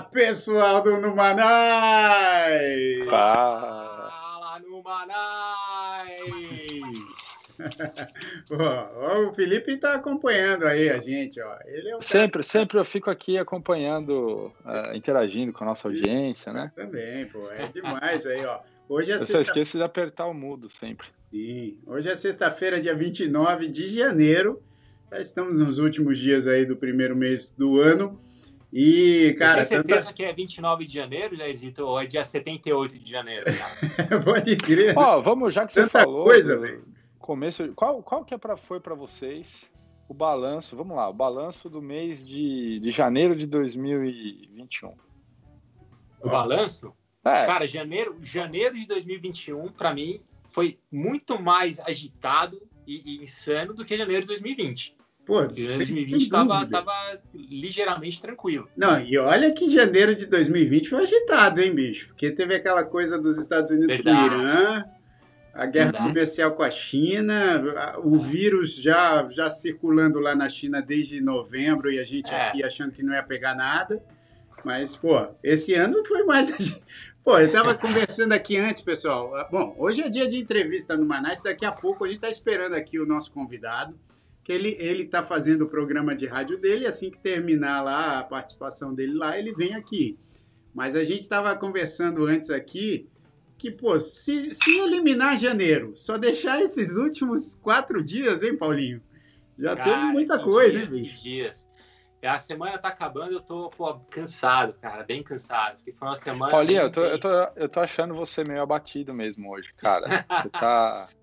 Pessoal do Numanais! Fala, Numanais! o Felipe está acompanhando aí a gente, ó. Ele é sempre, sempre eu fico aqui acompanhando, uh, interagindo com a nossa audiência, né? Também, pô, é demais aí, ó. Hoje é eu sexta... só esqueço de apertar o mudo sempre. Sim, hoje é sexta-feira, dia 29 de janeiro. Já estamos nos últimos dias aí do primeiro mês do ano. E, cara. Tem certeza tanta... que é 29 de janeiro, Jairzito, ou é dia 78 de janeiro? Pode crer. Ó, vamos, já que você tanta falou. coisa, velho. Começo. Qual, qual que é pra, foi para vocês o balanço? Vamos lá, o balanço do mês de, de janeiro de 2021. O balanço? É. Cara, janeiro, janeiro de 2021, para mim, foi muito mais agitado e, e insano do que janeiro de 2020. Pô, 2020 estava ligeiramente tranquilo. Não, e olha que janeiro de 2020 foi agitado, hein, bicho? Porque teve aquela coisa dos Estados Unidos Verdade. com o Irã, a guerra Verdade. comercial com a China, o vírus já, já circulando lá na China desde novembro e a gente é. aqui achando que não ia pegar nada. Mas, pô, esse ano foi mais. Pô, eu estava conversando aqui antes, pessoal. Bom, hoje é dia de entrevista no Manaus. Daqui a pouco a gente está esperando aqui o nosso convidado que ele ele está fazendo o programa de rádio dele, assim que terminar lá a participação dele lá, ele vem aqui. Mas a gente estava conversando antes aqui que, pô, se, se eliminar janeiro, só deixar esses últimos quatro dias, hein, Paulinho? Já cara, teve muita coisa, dias, hein, bicho? dias. A semana tá acabando, eu tô pô, cansado, cara, bem cansado. Porque foi uma semana. Paulinho, eu tô, eu, tô, eu tô achando você meio abatido mesmo hoje, cara. Você tá.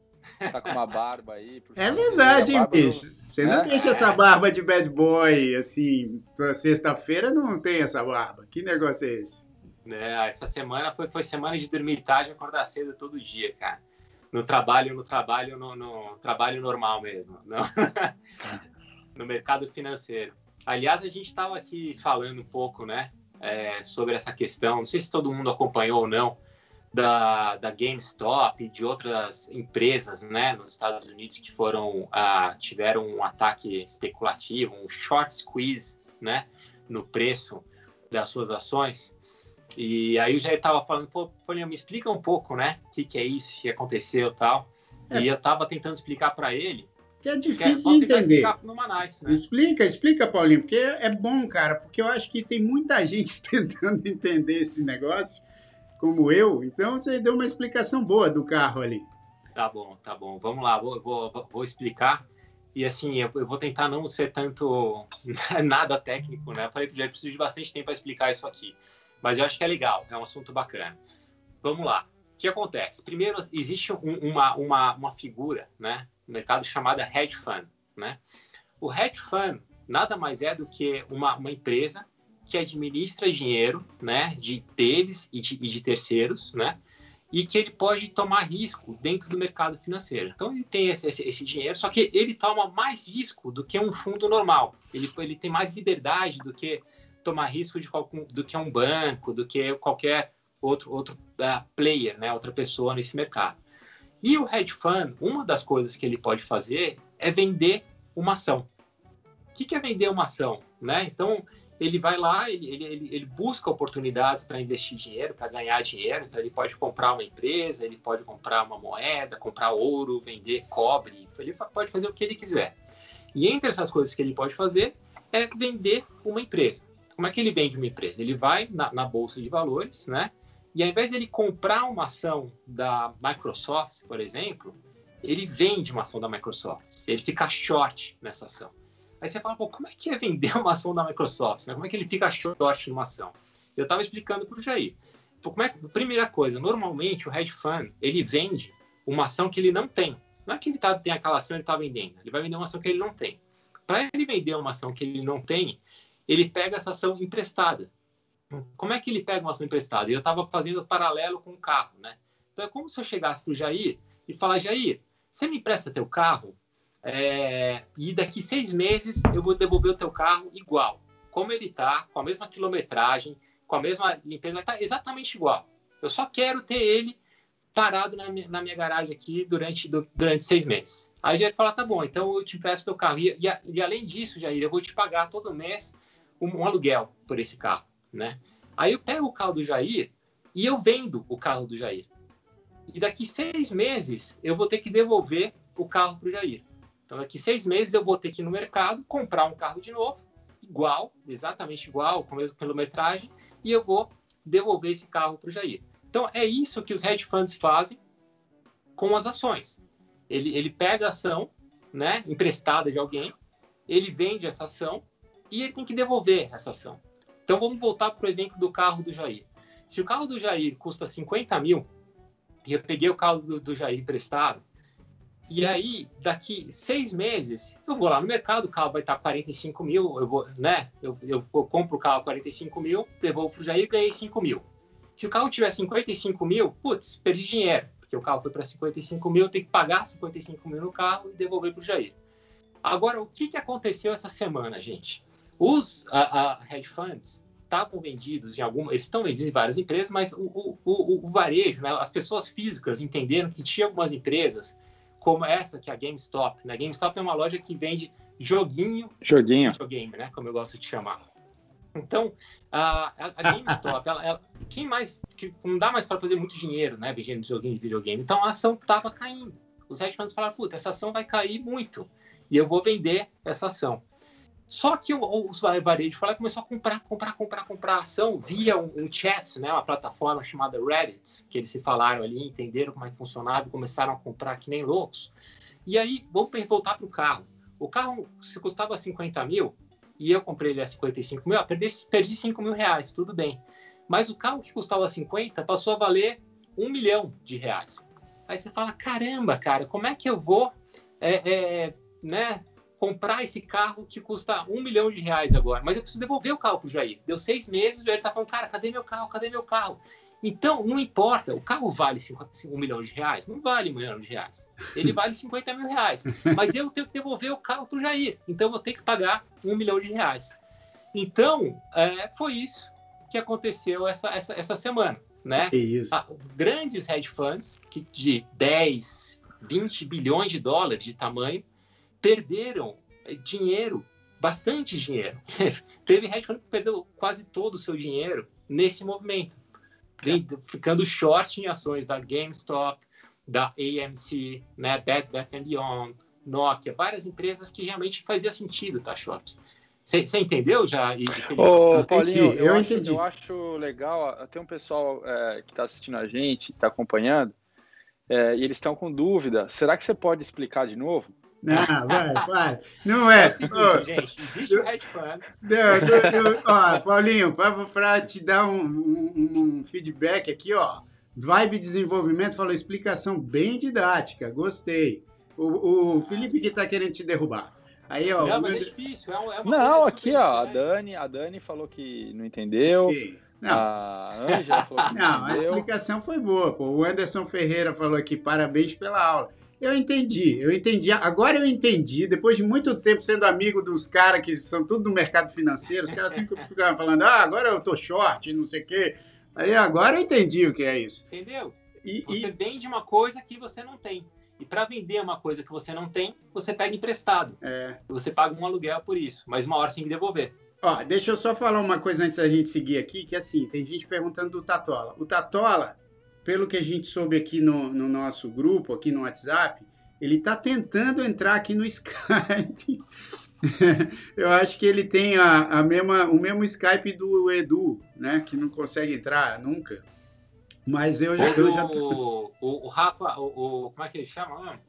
tá com uma barba aí. É verdade, hein, bicho? Do... Você não é? deixa essa barba de bad boy, assim, sexta-feira não tem essa barba. Que negócio é esse? É, essa semana foi, foi semana de dormir tarde e acordar cedo todo dia, cara. No trabalho, no trabalho, no, no trabalho normal mesmo. No, no mercado financeiro. Aliás, a gente estava aqui falando um pouco, né, é, sobre essa questão. Não sei se todo mundo acompanhou ou não, da, da GameStop e de outras empresas né, nos Estados Unidos que foram ah, tiveram um ataque especulativo, um short squeeze né, no preço das suas ações. E aí eu já estava falando, pô, me explica um pouco, né? O que, que é isso, o que aconteceu tal. É. E eu estava tentando explicar para ele. Que é difícil de entender. Manais, né? Explica, explica, Paulinho, porque é bom, cara, porque eu acho que tem muita gente tentando entender esse negócio como eu, então você deu uma explicação boa do carro ali. Tá bom, tá bom. Vamos lá, vou, vou, vou explicar. E assim, eu, vou tentar não ser tanto nada técnico, né? Eu falei que já preciso de bastante tempo para explicar isso aqui. Mas eu acho que é legal, é um assunto bacana. Vamos lá. O que acontece? Primeiro, existe um, uma, uma, uma figura né, no mercado chamada hedge fund. Né? O hedge fund nada mais é do que uma, uma empresa que administra dinheiro, né, de deles e de, e de, terceiros, né, e que ele pode tomar risco dentro do mercado financeiro. Então ele tem esse, esse, esse dinheiro, só que ele toma mais risco do que um fundo normal. Ele, ele tem mais liberdade do que tomar risco de qualquer, do que um banco, do que qualquer outro outro uh, player, né, outra pessoa nesse mercado. E o hedge fund, uma das coisas que ele pode fazer é vender uma ação. O que, que é vender uma ação? Né? Então, ele vai lá, ele, ele, ele busca oportunidades para investir dinheiro, para ganhar dinheiro. Então, ele pode comprar uma empresa, ele pode comprar uma moeda, comprar ouro, vender cobre, ele pode fazer o que ele quiser. E entre essas coisas que ele pode fazer é vender uma empresa. Como é que ele vende uma empresa? Ele vai na, na bolsa de valores, né? E ao invés de ele comprar uma ação da Microsoft, por exemplo, ele vende uma ação da Microsoft. Ele fica short nessa ação. Aí você fala, pô, como é que é vender uma ação da Microsoft? Né? Como é que ele fica short numa ação? Eu estava explicando para o Jair. Pô, como é primeira coisa, normalmente o hedge fund, ele vende uma ação que ele não tem. Não é que ele tá, tem aquela ação e ele está vendendo. Ele vai vender uma ação que ele não tem. Para ele vender uma ação que ele não tem, ele pega essa ação emprestada. Como é que ele pega uma ação emprestada? Eu estava fazendo paralelo com o carro, né? Então é como se eu chegasse para o Jair e falar, Jair, você me empresta teu carro? É, e daqui seis meses eu vou devolver o teu carro igual, como ele está, com a mesma quilometragem, com a mesma limpeza, vai estar tá exatamente igual. Eu só quero ter ele parado na minha, na minha garagem aqui durante, durante seis meses. Aí Jair fala, tá bom, então eu te empresto teu carro. E, e, e, além disso, Jair, eu vou te pagar todo mês um, um aluguel por esse carro, né? Aí eu pego o carro do Jair e eu vendo o carro do Jair. E daqui seis meses eu vou ter que devolver o carro para o Jair. Então, daqui seis meses eu vou ter que ir no mercado comprar um carro de novo, igual, exatamente igual, com a mesma quilometragem, e eu vou devolver esse carro para o Jair. Então, é isso que os hedge funds fazem com as ações. Ele, ele pega a ação né, emprestada de alguém, ele vende essa ação e ele tem que devolver essa ação. Então, vamos voltar para o exemplo do carro do Jair. Se o carro do Jair custa 50 mil, e eu peguei o carro do, do Jair emprestado, e aí, daqui seis meses, eu vou lá no mercado, o carro vai estar 45 mil, eu vou, né? Eu, eu, compro o carro 45 mil, devolvo para o Jair e ganhei 5 mil. Se o carro tiver 55 mil, putz, perdi dinheiro, porque o carro foi para 55 mil, eu tenho que pagar 55 mil no carro e devolver para o Jair. Agora, o que, que aconteceu essa semana, gente? Os a, a hedge funds estavam vendidos em alguma, eles estão vendidos em várias empresas, mas o, o, o, o varejo, né, as pessoas físicas entenderam que tinha algumas empresas como essa, que é a GameStop. Né? GameStop é uma loja que vende joguinho. Joguinho. Videogame, né? Como eu gosto de chamar. Então, a, a GameStop, ela, ela, quem mais. Que não dá mais para fazer muito dinheiro, né? Vendendo joguinho de videogame. Então a ação estava caindo. Os hedge funds falaram: puta, essa ação vai cair muito. E eu vou vender essa ação. Só que os varejo lá começou a comprar, comprar, comprar, comprar ação via um, um, chat, né, uma plataforma chamada Reddit, que eles se falaram ali, entenderam como é que funcionava e começaram a comprar que nem loucos. E aí, vamos voltar para o carro. O carro, se custava 50 mil, e eu comprei ele a 55 mil, ah, perdi, perdi 5 mil reais, tudo bem. Mas o carro que custava 50 passou a valer 1 milhão de reais. Aí você fala, caramba, cara, como é que eu vou é, é, né, comprar esse carro que custa um milhão de reais agora, mas eu preciso devolver o carro para o Jair. Deu seis meses, o Jair está falando, cara, cadê meu carro? Cadê meu carro? Então, não importa, o carro vale um milhão de reais? Não vale um milhão de reais. Ele vale 50 mil reais. Mas eu tenho que devolver o carro para o Jair. Então, eu vou ter que pagar um milhão de reais. Então, é, foi isso que aconteceu essa, essa, essa semana. Né? Isso. A, grandes hedge funds que de 10, 20 bilhões de dólares de tamanho perderam eh, dinheiro, bastante dinheiro. Teve hedge fund que perdeu quase todo o seu dinheiro nesse movimento, ficando short em ações da GameStop, da AMC, né, Bed Bath Beyond, Nokia, várias empresas que realmente fazia sentido tá shorts. Você entendeu já? Ô, Paulinho, eu, eu, acho, entendi. eu acho legal, tem um pessoal é, que está assistindo a gente, está acompanhando, é, e eles estão com dúvida. Será que você pode explicar de novo? Não, vai, vai. Não é. é seguinte, gente, existe o hedge fund. Não, ó, Paulinho, para te dar um, um, um, feedback aqui, ó. Vibe Desenvolvimento falou explicação bem didática, gostei. O, o Felipe que está querendo te derrubar. Aí, ó. Não, mas é difícil. É, é não, aqui, ó. A Dani, a Dani falou que não entendeu. Não. A Ângela falou que não, não a explicação foi boa. Pô. O Anderson Ferreira falou aqui, parabéns pela aula. Eu entendi, eu entendi. Agora eu entendi, depois de muito tempo sendo amigo dos caras que são tudo do mercado financeiro, os caras sempre ficavam falando, ah, agora eu tô short, não sei o quê. Aí agora eu entendi o que é isso. Entendeu? E, você e... vende uma coisa que você não tem. E para vender uma coisa que você não tem, você pega emprestado. É. Você paga um aluguel por isso, mas uma hora que devolver. Ó, deixa eu só falar uma coisa antes da gente seguir aqui, que assim, tem gente perguntando do Tatola. O Tatola, pelo que a gente soube aqui no, no nosso grupo, aqui no WhatsApp, ele está tentando entrar aqui no Skype. eu acho que ele tem a, a mesma, o mesmo Skype do Edu, né? Que não consegue entrar nunca. Mas eu já. Eu já o, o, o Rafa, o, o, como é que ele chama?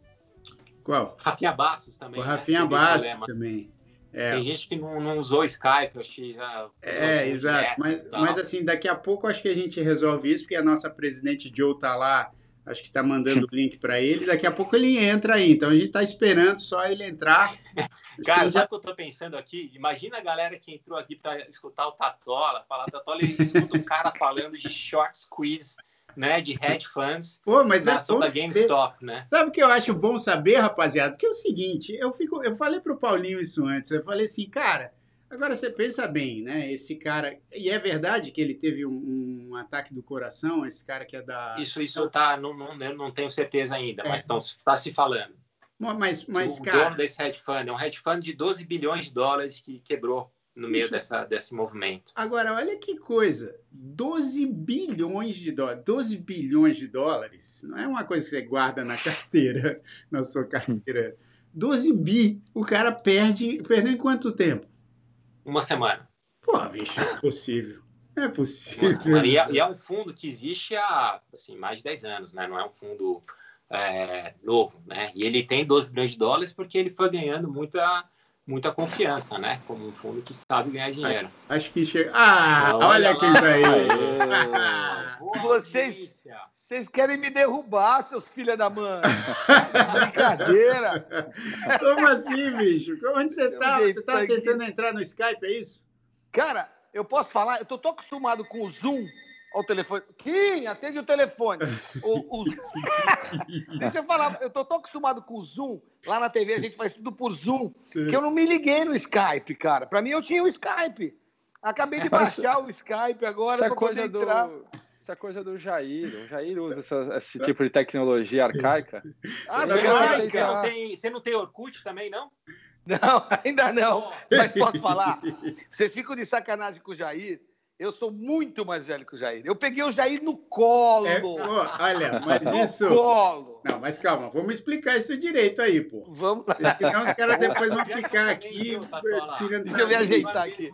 Qual? Rafinha Bastos também. O né? Rafinha Bastos também. É. Tem gente que não, não usou Skype, acho que já. É, exato. Mas, mas assim, daqui a pouco acho que a gente resolve isso, porque a nossa presidente Joe tá lá, acho que tá mandando o link para ele, daqui a pouco ele entra aí. Então a gente tá esperando só ele entrar. Cara, sabe o que eu tô pensando aqui? Imagina a galera que entrou aqui para escutar o Tatola, falar Tatola e escuta um cara falando de short squeeze né, de hedge funds Pô, mas na é ação da GameStop, né? Sabe o que eu acho bom saber, rapaziada? Porque é o seguinte, eu fico, eu falei pro Paulinho isso antes, eu falei assim, cara, agora você pensa bem, né? Esse cara, e é verdade que ele teve um, um ataque do coração, esse cara que é da Isso, isso tá, não, não, não tenho certeza ainda, é. mas estão tá se falando. Mas, mas o cara, dono desse hedge fund é um hedge fund de 12 bilhões de dólares que quebrou no meio dessa, desse movimento. Agora, olha que coisa: 12 bilhões de dólares. 12 bilhões de dólares não é uma coisa que você guarda na carteira, na sua carteira. 12 bi, o cara perde. Perdeu em quanto tempo? Uma semana. Pô, bicho, é possível. É possível. E é, e é, um fundo que existe há assim, mais de 10 anos, né? Não é um fundo é, novo, né? E ele tem 12 bilhões de dólares porque ele foi ganhando muita muita confiança, né? Como um fundo que sabe ganhar dinheiro. Acho que chega. Ah, olha, olha quem tá aí. vocês, vocês querem me derrubar, seus filha da mãe. Brincadeira. Como assim, bicho? Onde você tá? Você tá tentando entrar no Skype, é isso? Cara, eu posso falar? Eu tô tão acostumado com o Zoom ao telefone. Kim, atende o telefone. O, o... Deixa eu falar, eu tô tão acostumado com o Zoom. Lá na TV a gente faz tudo por Zoom, que eu não me liguei no Skype, cara. Para mim eu tinha o Skype. Acabei de baixar o Skype agora. Essa coisa entrar. do essa coisa do Jair. O Jair usa essa, esse tipo de tecnologia arcaica. Ah, não, você, não tem, você não tem Orkut também, não? Não, ainda não. Mas posso falar? Vocês ficam de sacanagem com o Jair. Eu sou muito mais velho que o Jair. Eu peguei o Jair no colo. É, pô, olha, mas no isso. Colo. Não, mas calma, vamos explicar isso direito aí, pô. Vamos lá. Senão os caras depois vão ficar aqui tirando Deixa eu me ajeitar aqui.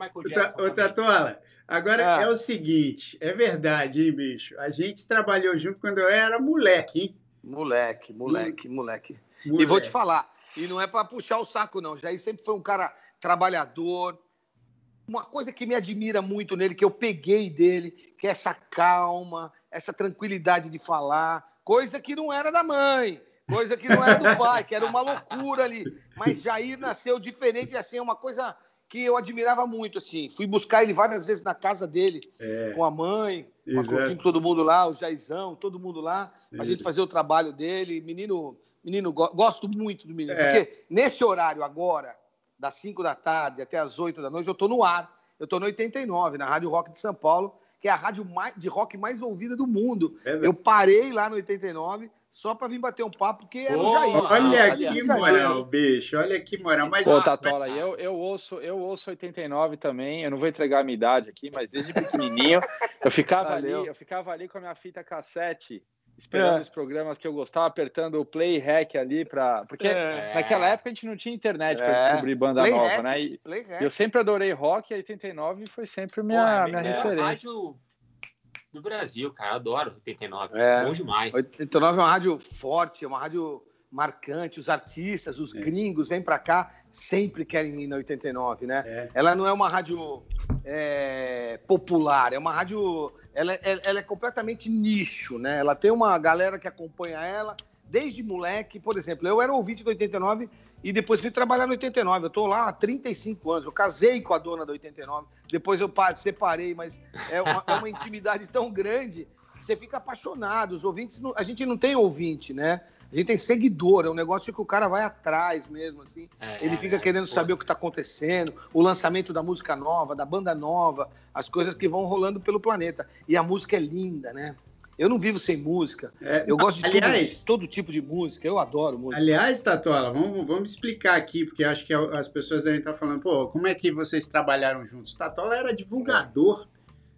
Ô, Tatola, agora ah. é o seguinte: é verdade, hein, bicho? A gente trabalhou junto quando eu era moleque, hein? Moleque, moleque, moleque. moleque. E vou te falar, e não é para puxar o saco, não. Jair sempre foi um cara trabalhador uma coisa que me admira muito nele, que eu peguei dele, que é essa calma, essa tranquilidade de falar, coisa que não era da mãe, coisa que não era do pai, que era uma loucura ali. Mas Jair nasceu diferente, assim, é uma coisa que eu admirava muito, assim. Fui buscar ele várias vezes na casa dele, é. com a mãe, com todo mundo lá, o Jairzão, todo mundo lá, a gente fazer o trabalho dele. Menino, menino, gosto muito do menino, é. porque nesse horário agora, das 5 da tarde até as 8 da noite, eu estou no ar. Eu estou no 89, na Rádio Rock de São Paulo, que é a rádio mais, de rock mais ouvida do mundo. É eu parei lá no 89 só para vir bater um papo, porque era o Jair. Olha ah, que moral, bicho. Olha que moral. Mas, Pô, Tatola, eu, eu, ouço, eu ouço 89 também. Eu não vou entregar a minha idade aqui, mas desde pequenininho eu ficava ali, eu ficava ali com a minha fita cassete esperando é. os programas que eu gostava, apertando o play hack ali para porque é. naquela época a gente não tinha internet para é. descobrir banda play nova, hack. né? E eu sempre adorei rock, e 89 foi sempre minha, Porra, minha referência. Rádio do Brasil, cara, adoro 89, é. bom demais. 89 é uma rádio forte, é uma rádio marcante, os artistas, os é. gringos vêm para cá, sempre querem ir na 89, né? É. Ela não é uma rádio é, popular, é uma rádio, ela, é, ela, é completamente nicho, né? Ela tem uma galera que acompanha ela desde moleque, por exemplo, eu era ouvinte do 89 e depois fui trabalhar no 89. Eu estou lá há 35 anos. Eu casei com a dona do 89. Depois eu separei, mas é uma, é uma intimidade tão grande você fica apaixonado. Os ouvintes, a gente não tem ouvinte, né? A gente tem seguidor, é um negócio que o cara vai atrás mesmo, assim. É, Ele fica é, querendo saber o que está acontecendo, o lançamento da música nova, da banda nova, as coisas que vão rolando pelo planeta. E a música é linda, né? Eu não vivo sem música. É, eu gosto de aliás, tudo, todo tipo de música. Eu adoro música. Aliás, Tatola, vamos, vamos explicar aqui, porque acho que as pessoas devem estar falando, pô, como é que vocês trabalharam juntos? Tatola era divulgador.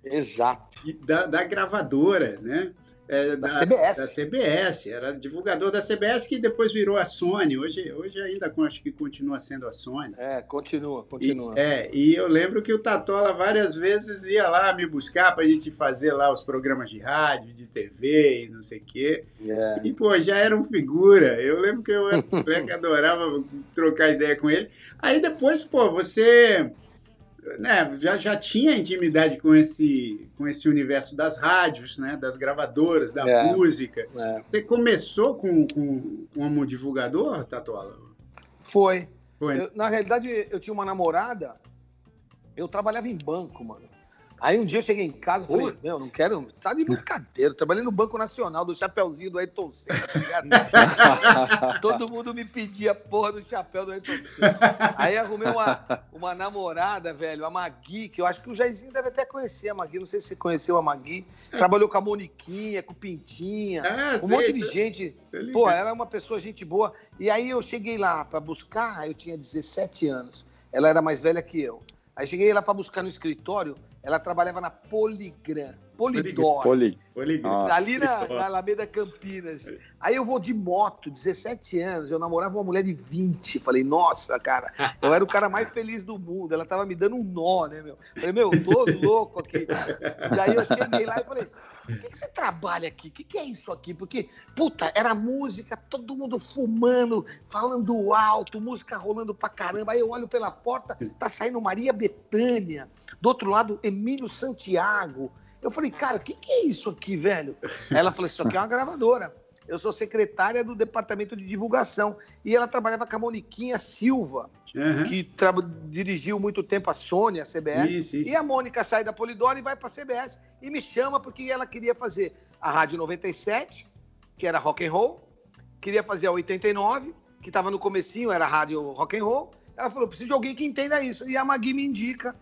Exato. De, da, da gravadora, né? É, da, da, CBS. Da CBS, era divulgador da CBS que depois virou a Sony. Hoje, hoje ainda acho que continua sendo a Sony. É, continua, continua. E, é, e eu lembro que o Tatola várias vezes ia lá me buscar para a gente fazer lá os programas de rádio, de TV e não sei o quê. É. E, pô, já era um figura. Eu lembro que eu era que adorava trocar ideia com ele. Aí depois, pô, você né, já, já tinha intimidade com esse, com esse universo das rádios, né, das gravadoras, da é, música. É. Você começou com, com, como divulgador, Tatola? Foi. Foi. Eu, na realidade, eu tinha uma namorada, eu trabalhava em banco, mano. Aí um dia eu cheguei em casa e falei, meu, não quero. Tá de brincadeira. Trabalhei no Banco Nacional, do chapéuzinho do Ayrton Senna, tá ligado? Todo mundo me pedia a porra do chapéu do Ayrton Senna. Aí arrumei uma, uma namorada, velho, a Magui, que eu acho que o Jairzinho deve até conhecer a Magui. Não sei se você conheceu a Magui. Trabalhou com a Moniquinha, com o Pintinha, ah, um sei, monte de gente. Pô, era uma pessoa, gente boa. E aí eu cheguei lá para buscar, eu tinha 17 anos. Ela era mais velha que eu. Aí cheguei lá para buscar no escritório, ela trabalhava na Poligram, Polidor. Poli. Ali na, na, Alameda Campinas. Aí eu vou de moto, 17 anos, eu namorava uma mulher de 20. Falei, nossa, cara, eu era o cara mais feliz do mundo. Ela tava me dando um nó, né, meu? Falei, meu, tô louco aqui. Daí eu cheguei lá e falei, o que, que você trabalha aqui? O que, que é isso aqui? Porque, puta, era música, todo mundo fumando, falando alto, música rolando pra caramba. Aí eu olho pela porta, tá saindo Maria Bethânia. Do outro lado, Emílio Santiago. Eu falei, cara, o que, que é isso aqui, velho? Aí ela falou: Isso aqui é uma gravadora. Eu sou secretária do departamento de divulgação. E ela trabalhava com a Moniquinha Silva, uhum. que dirigiu muito tempo a Sony, a CBS. Isso, isso. E a Mônica sai da Polidoro e vai para a CBS e me chama porque ela queria fazer a Rádio 97, que era rock and roll, queria fazer a 89, que estava no comecinho, era rádio rock and roll. Ela falou: preciso de alguém que entenda isso. E a Magui me indica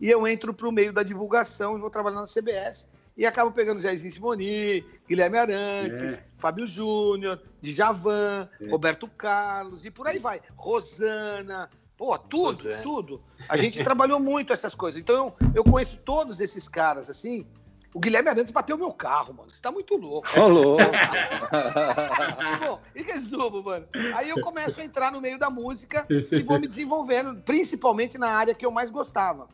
e eu entro para o meio da divulgação e vou trabalhar na CBS e acabo pegando Jairzinho Simoni, Guilherme Arantes, é. Fábio Júnior, Djavan, é. Roberto Carlos e por aí vai. Rosana, pô, tudo, Rosana. tudo. A gente trabalhou muito essas coisas. Então eu, eu conheço todos esses caras assim. O Guilherme Arantes bateu meu carro, mano. Você tá muito louco. Ô, louco. Bom, e resumo, mano. Aí eu começo a entrar no meio da música e vou me desenvolvendo, principalmente na área que eu mais gostava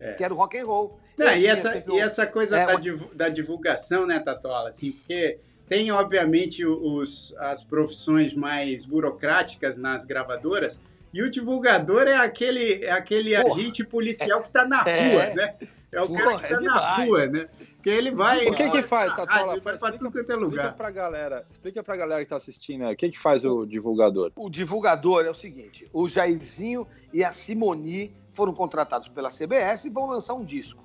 é. que era o rock and roll. Não, e, essa, e essa coisa é, da, da divulgação, né, Tatola, assim, porque tem, obviamente, os, as profissões mais burocráticas nas gravadoras, e o divulgador é aquele, é aquele agente policial que está na é. rua, né? É o Porra, cara que está é na rua, né? Porque ele vai. O que que faz, Tatola? Ele vai para tudo quanto é lugar. Explica pra galera, explica pra galera que tá assistindo aí. O que que faz o divulgador? O divulgador é o seguinte: o Jairzinho e a Simoni foram contratados pela CBS e vão lançar um disco.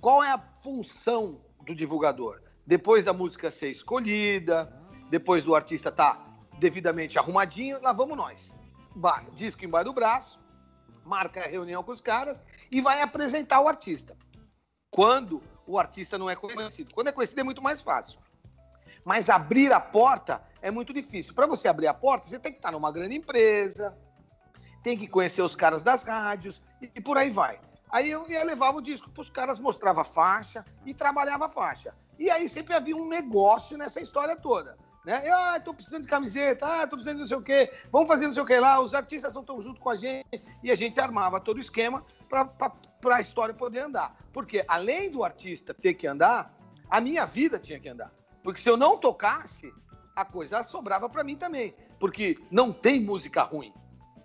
Qual é a função do divulgador? Depois da música ser escolhida, depois do artista estar tá devidamente arrumadinho, lá vamos nós. Vai, disco embaixo do braço, marca a reunião com os caras e vai apresentar o artista quando o artista não é conhecido. Quando é conhecido é muito mais fácil. Mas abrir a porta é muito difícil. Para você abrir a porta, você tem que estar numa grande empresa, tem que conhecer os caras das rádios e por aí vai. Aí eu ia levar o disco para os caras, mostrava faixa e trabalhava faixa. E aí sempre havia um negócio nessa história toda. Né? Eu, ah, tô precisando de camiseta, ah, tô precisando de não sei o quê, vamos fazer não sei o que lá, os artistas estão junto com a gente, e a gente armava todo o esquema para a história poder andar. Porque além do artista ter que andar, a minha vida tinha que andar. Porque se eu não tocasse, a coisa sobrava para mim também. Porque não tem música ruim,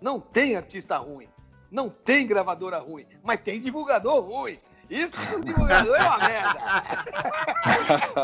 não tem artista ruim, não tem gravadora ruim, mas tem divulgador ruim. Isso que o divulgador é uma merda.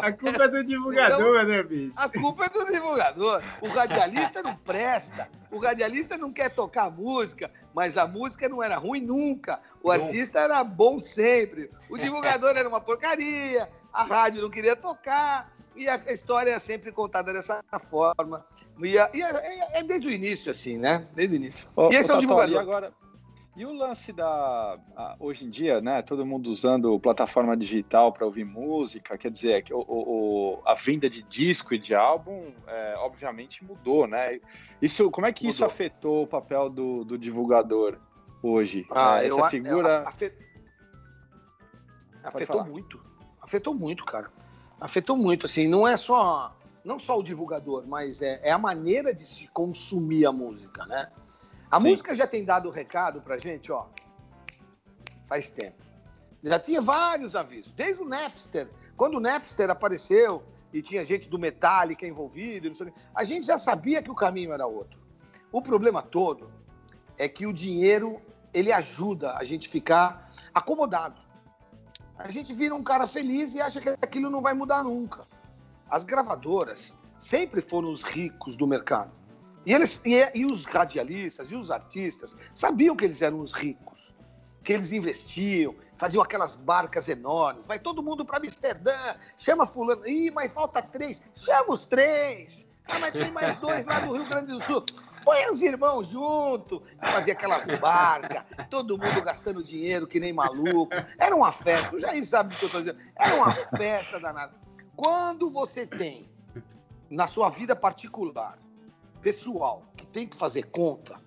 A culpa é do divulgador, então, né, bicho? A culpa é do divulgador. O radialista não presta. O radialista não quer tocar música, mas a música não era ruim nunca. O artista era bom sempre. O divulgador era uma porcaria. A rádio não queria tocar. E a história é sempre contada dessa forma. E, é, é, é desde o início, assim, né? Desde o início. Ô, e esse ô, é o divulgador. E agora, e o lance da. Hoje em dia, né? Todo mundo usando plataforma digital para ouvir música, quer dizer, que o, o, a venda de disco e de álbum, é, obviamente, mudou, né? Isso, como é que mudou. isso afetou o papel do, do divulgador hoje? Ah, é, essa eu, figura. Eu, afet... Afetou falar. muito. Afetou muito, cara. Afetou muito, assim, não é só. Não só o divulgador, mas é, é a maneira de se consumir a música, né? A Sim. música já tem dado o recado pra gente, ó. Faz tempo. Já tinha vários avisos. Desde o Napster. Quando o Napster apareceu e tinha gente do Metallica envolvido, a gente já sabia que o caminho era outro. O problema todo é que o dinheiro ele ajuda a gente ficar acomodado. A gente vira um cara feliz e acha que aquilo não vai mudar nunca. As gravadoras sempre foram os ricos do mercado. E, eles, e, e os radialistas e os artistas sabiam que eles eram os ricos, que eles investiam, faziam aquelas barcas enormes. Vai todo mundo para Amsterdã, chama fulano. Ih, mas falta três. Chama os três. Ah, mas tem mais dois lá do Rio Grande do Sul. Põe os irmãos junto. Fazia aquelas barcas, todo mundo gastando dinheiro que nem maluco. Era uma festa. O Jair sabe o que eu estou dizendo. Era uma festa danada. Quando você tem na sua vida particular pessoal que tem que fazer conta,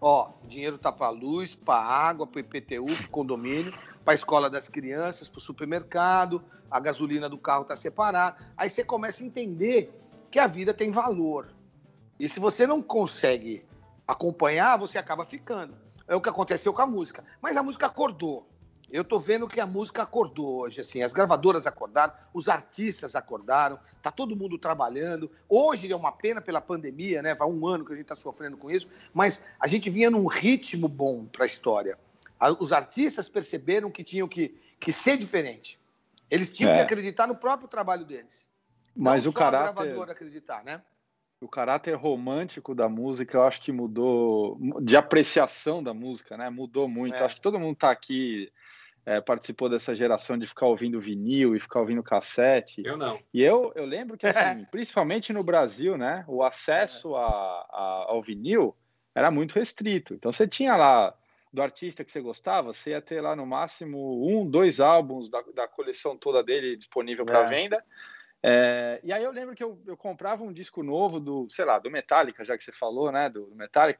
Ó, dinheiro tá para luz, para água, para IPTU, para condomínio, para escola das crianças, para o supermercado, a gasolina do carro tá separada. Aí você começa a entender que a vida tem valor. E se você não consegue acompanhar, você acaba ficando. É o que aconteceu com a música. Mas a música acordou. Eu tô vendo que a música acordou hoje, assim, as gravadoras acordaram, os artistas acordaram, tá todo mundo trabalhando. Hoje é uma pena pela pandemia, né? Vai um ano que a gente está sofrendo com isso, mas a gente vinha num ritmo bom para a história. Os artistas perceberam que tinham que, que ser diferente. Eles tinham é. que acreditar no próprio trabalho deles. Mas Não o caráter. A gravadora acreditar, né? O caráter romântico da música, eu acho que mudou, de apreciação da música, né? Mudou muito. É. Acho que todo mundo está aqui, é, participou dessa geração de ficar ouvindo vinil e ficar ouvindo cassete. Eu não. E eu, eu lembro que, assim, principalmente no Brasil, né? O acesso a, a, ao vinil era muito restrito. Então você tinha lá do artista que você gostava, você ia ter lá no máximo um, dois álbuns da, da coleção toda dele disponível para é. venda. É, e aí eu lembro que eu, eu, comprava um disco novo do, sei lá, do Metallica, já que você falou, né, do, do Metallica.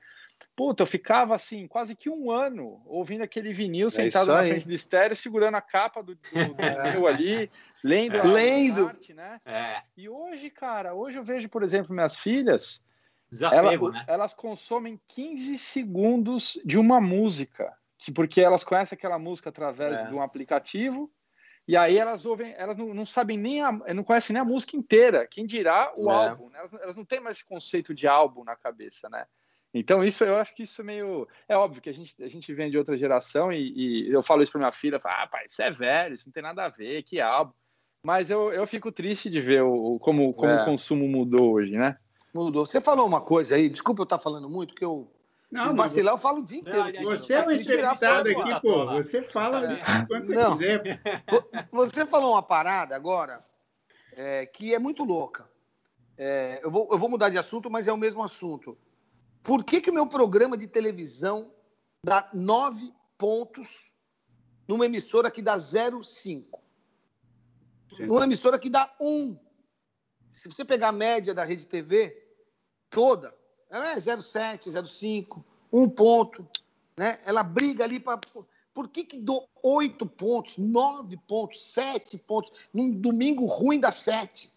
Puta, eu ficava assim, quase que um ano ouvindo aquele vinil, é sentado na frente do estéreo, segurando a capa do, do, do é. vinil ali, lendo é. a lendo. arte, né? É. E hoje, cara, hoje eu vejo, por exemplo, minhas filhas, Desapego, né? elas consomem 15 segundos de uma música, porque elas conhecem aquela música através é. de um aplicativo, e aí elas ouvem, elas não, não sabem nem a, não conhecem nem a música inteira. Quem dirá o é. álbum? Né? Elas, elas, não têm mais esse conceito de álbum na cabeça, né? Então isso eu acho que isso é meio é óbvio que a gente a gente vem de outra geração e, e eu falo isso para minha filha, falo, ah, pai, isso é velho, isso não tem nada a ver, que álbum. Mas eu, eu fico triste de ver o, como, como é. o consumo mudou hoje, né? Mudou. Você falou uma coisa aí, desculpa eu estar falando muito, que eu não, Se vacilar, eu falo o dia inteiro. você é o entrevistado aqui, pô. Você fala quando você não. quiser. Você falou uma parada agora é, que é muito louca. É, eu, vou, eu vou mudar de assunto, mas é o mesmo assunto. Por que, que o meu programa de televisão dá nove pontos numa emissora que dá 0,5? Numa emissora que dá um. Se você pegar a média da Rede TV toda, ela é 0,7, 0,5, um ponto. Né? Ela briga ali para. Por que, que dou oito pontos, nove pontos, sete pontos? Num domingo ruim dá sete.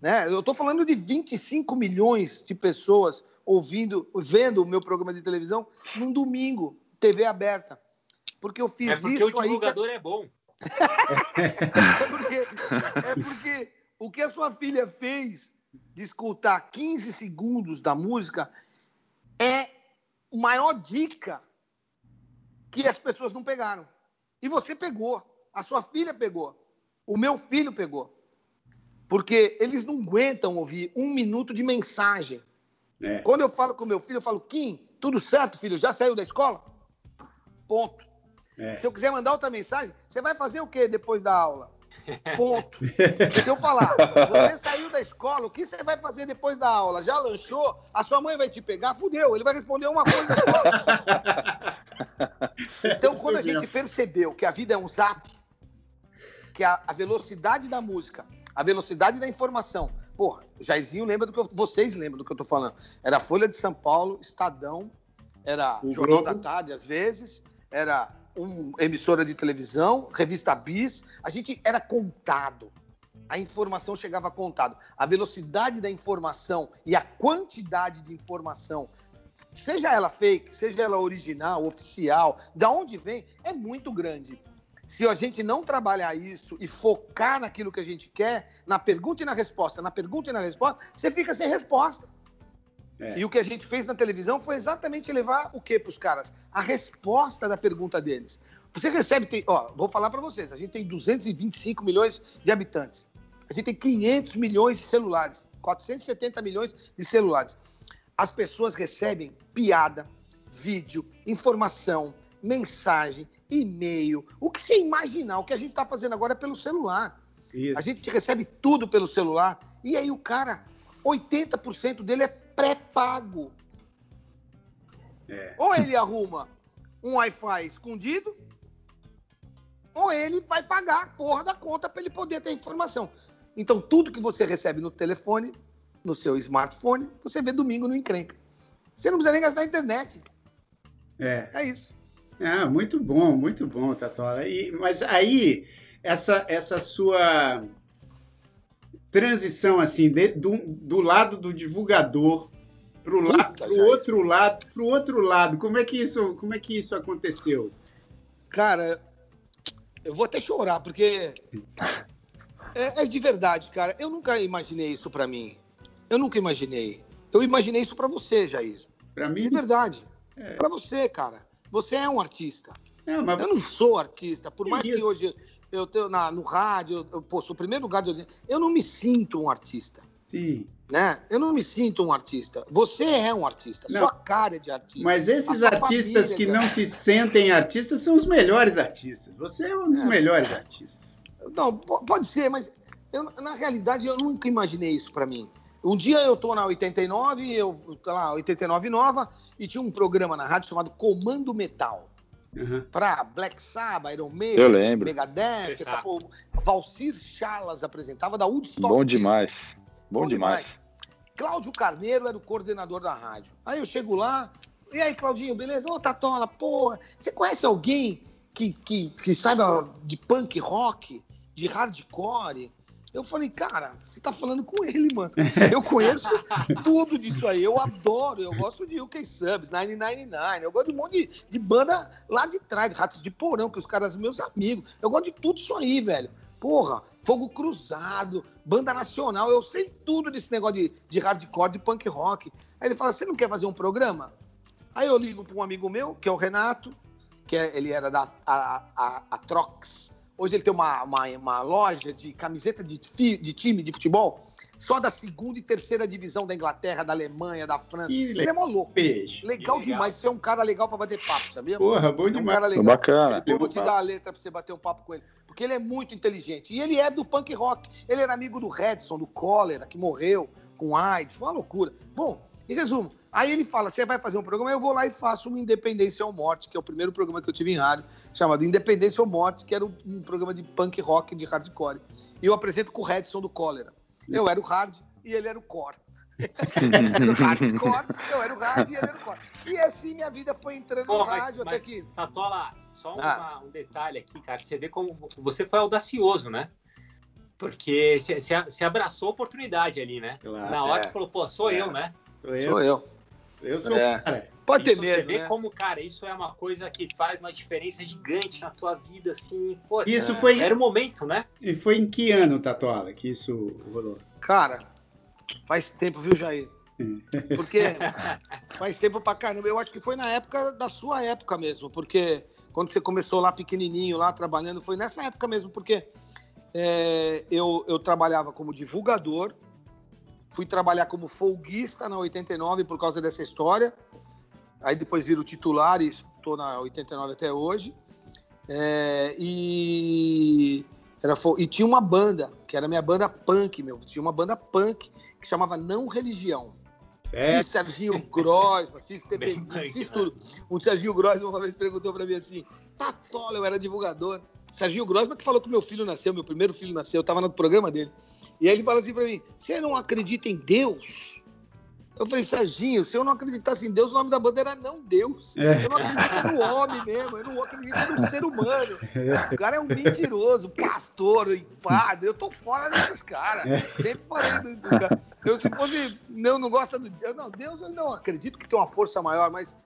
Né? Eu estou falando de 25 milhões de pessoas ouvindo, vendo o meu programa de televisão num domingo, TV aberta. Porque eu fiz é porque isso o divulgador aí. é bom. é, porque, é porque o que a sua filha fez de escutar 15 segundos da música é a maior dica que as pessoas não pegaram. E você pegou, a sua filha pegou, o meu filho pegou. Porque eles não aguentam ouvir um minuto de mensagem. É. Quando eu falo com meu filho, eu falo, Kim, tudo certo, filho? Já saiu da escola? Ponto. É. Se eu quiser mandar outra mensagem, você vai fazer o quê depois da aula? Ponto. Se eu falar, você saiu da escola, o que você vai fazer depois da aula? Já lanchou? A sua mãe vai te pegar? Fudeu, ele vai responder uma coisa só. Então, quando a gente percebeu que a vida é um zap, que a, a velocidade da música, a velocidade da informação. Porra, Jairzinho lembra do que eu, vocês lembram do que eu tô falando. Era Folha de São Paulo, Estadão, era o Jornal Globo. da Tarde às vezes, era uma emissora de televisão, revista Bis, a gente era contado. A informação chegava contado. A velocidade da informação e a quantidade de informação, seja ela fake, seja ela original, oficial, da onde vem, é muito grande. Se a gente não trabalhar isso e focar naquilo que a gente quer, na pergunta e na resposta, na pergunta e na resposta, você fica sem resposta. É. E o que a gente fez na televisão foi exatamente levar o que para os caras? A resposta da pergunta deles. Você recebe, tem, ó, vou falar para vocês, a gente tem 225 milhões de habitantes. A gente tem 500 milhões de celulares, 470 milhões de celulares. As pessoas recebem piada, vídeo, informação, mensagem, e-mail, o que você imaginar, o que a gente está fazendo agora é pelo celular. Isso. A gente recebe tudo pelo celular. E aí o cara, 80% dele é pré-pago. É. Ou ele arruma um Wi-Fi escondido, ou ele vai pagar a porra da conta para ele poder ter informação. Então, tudo que você recebe no telefone, no seu smartphone, você vê domingo no Encrenca. Você não precisa nem gastar internet. É. É isso. Ah, muito bom, muito bom, Tatola. E, mas aí, essa, essa sua transição, assim, de, do, do lado do divulgador para o outro lado, para o outro lado, como é que isso, como é que isso aconteceu? Cara, eu vou até chorar porque é, é de verdade, cara. Eu nunca imaginei isso para mim. Eu nunca imaginei. Eu imaginei isso para você, Jair. Para mim? De verdade. É. Para você, cara. Você é um artista. É, mas... Eu não sou artista. Por mais que hoje eu tenho na, no rádio, eu, eu sou o primeiro lugar de Eu não me sinto um artista. Sim. Né? Eu não me sinto um artista. Você é um artista. Não. Sua cara é de artista. Mas esses artistas que é não se sentem artistas são os melhores artistas. Você é um dos é. melhores artistas. Não, pode ser, mas eu, na realidade eu nunca imaginei isso para mim. Um dia eu tô na 89, eu lá, 89 Nova, e tinha um programa na rádio chamado Comando Metal. Uhum. Pra Black Sabbath, Iron Maiden, Megadeth, essa porra. Valcir Chalas apresentava da Woodstock. Bom demais. Bom, Bom demais. demais. Cláudio Carneiro era o coordenador da rádio. Aí eu chego lá, e aí, Claudinho, beleza? Ô, Tatola, porra, você conhece alguém que, que, que saiba de punk rock, de hardcore? Eu falei, cara, você tá falando com ele, mano. Eu conheço tudo disso aí. Eu adoro, eu gosto de UK Subs, 999. Eu gosto de um monte de, de banda lá de trás, Ratos de Porão, que os caras meus amigos. Eu gosto de tudo isso aí, velho. Porra, Fogo Cruzado, banda nacional. Eu sei tudo desse negócio de, de hardcore, de punk rock. Aí ele fala: você não quer fazer um programa? Aí eu ligo para um amigo meu, que é o Renato, que é, ele era da a, a, a Trox Hoje ele tem uma, uma, uma loja de camiseta de, de, time de futebol só da segunda e terceira divisão da Inglaterra, da Alemanha, da França. Que ele é mó louco. Legal, legal demais. Você é um cara legal para bater papo, sabia? Porra, bom demais. É um cara legal. Bacana. Eu vou te dar a letra para você bater um papo com ele. Porque ele é muito inteligente. E ele é do punk rock. Ele era amigo do Redson, do Cólera, que morreu com AIDS. Foi uma loucura. Bom, em resumo, Aí ele fala: você vai fazer um programa, eu vou lá e faço uma Independência ou Morte, que é o primeiro programa que eu tive em rádio, chamado Independência ou Morte, que era um, programa de punk rock, de hardcore. E eu apresento com o Redson do Cólera. Eu era o hard e ele era o core. era o hardcore, eu era o hard e ele era o core. E assim minha vida foi entrando Pô, no mas, rádio mas, até que. Tatola, só ah. um detalhe aqui, cara. Você vê como você foi audacioso, né? Porque você abraçou a oportunidade ali, né? Claro, Na hora é. você falou, pô, sou é. eu, né? Sou eu. Sou eu. Eu sou é. cara. Pode ter medo. Você vê né? como, cara, isso é uma coisa que faz uma diferença gigante na tua vida, assim. Pô, isso é, foi. Era o momento, né? E foi em que ano, Tatoala, que isso rolou? Cara, faz tempo, viu, Jair? Porque faz tempo pra caramba. Eu acho que foi na época da sua época mesmo, porque quando você começou lá pequenininho, lá trabalhando, foi nessa época mesmo, porque é, eu, eu trabalhava como divulgador Fui trabalhar como folguista na 89 por causa dessa história. Aí depois viro titular e estou na 89 até hoje. É, e, era, e tinha uma banda, que era minha banda punk, meu. Tinha uma banda punk que chamava Não Religião. É. Fiz Serginho Grossman, fiz TV, fiz né? tudo. O Serginho Grossman uma vez perguntou para mim assim: tá tola, eu era divulgador. Serginho Grossman que falou que meu filho nasceu, meu primeiro filho nasceu, eu tava no programa dele. E aí ele fala assim para mim: você não acredita em Deus? Eu falei, Serginho, se eu não acreditasse em Deus, o nome da banda era Não Deus. É. Eu não acredito no homem mesmo, eu não acredito no ser humano. O cara é um mentiroso, pastor, padre. Eu tô fora desses caras. É. Sempre falei do, do cara. Eu, se fosse, não, não gosta do Deus. Não, Deus eu não acredito que tem uma força maior, mas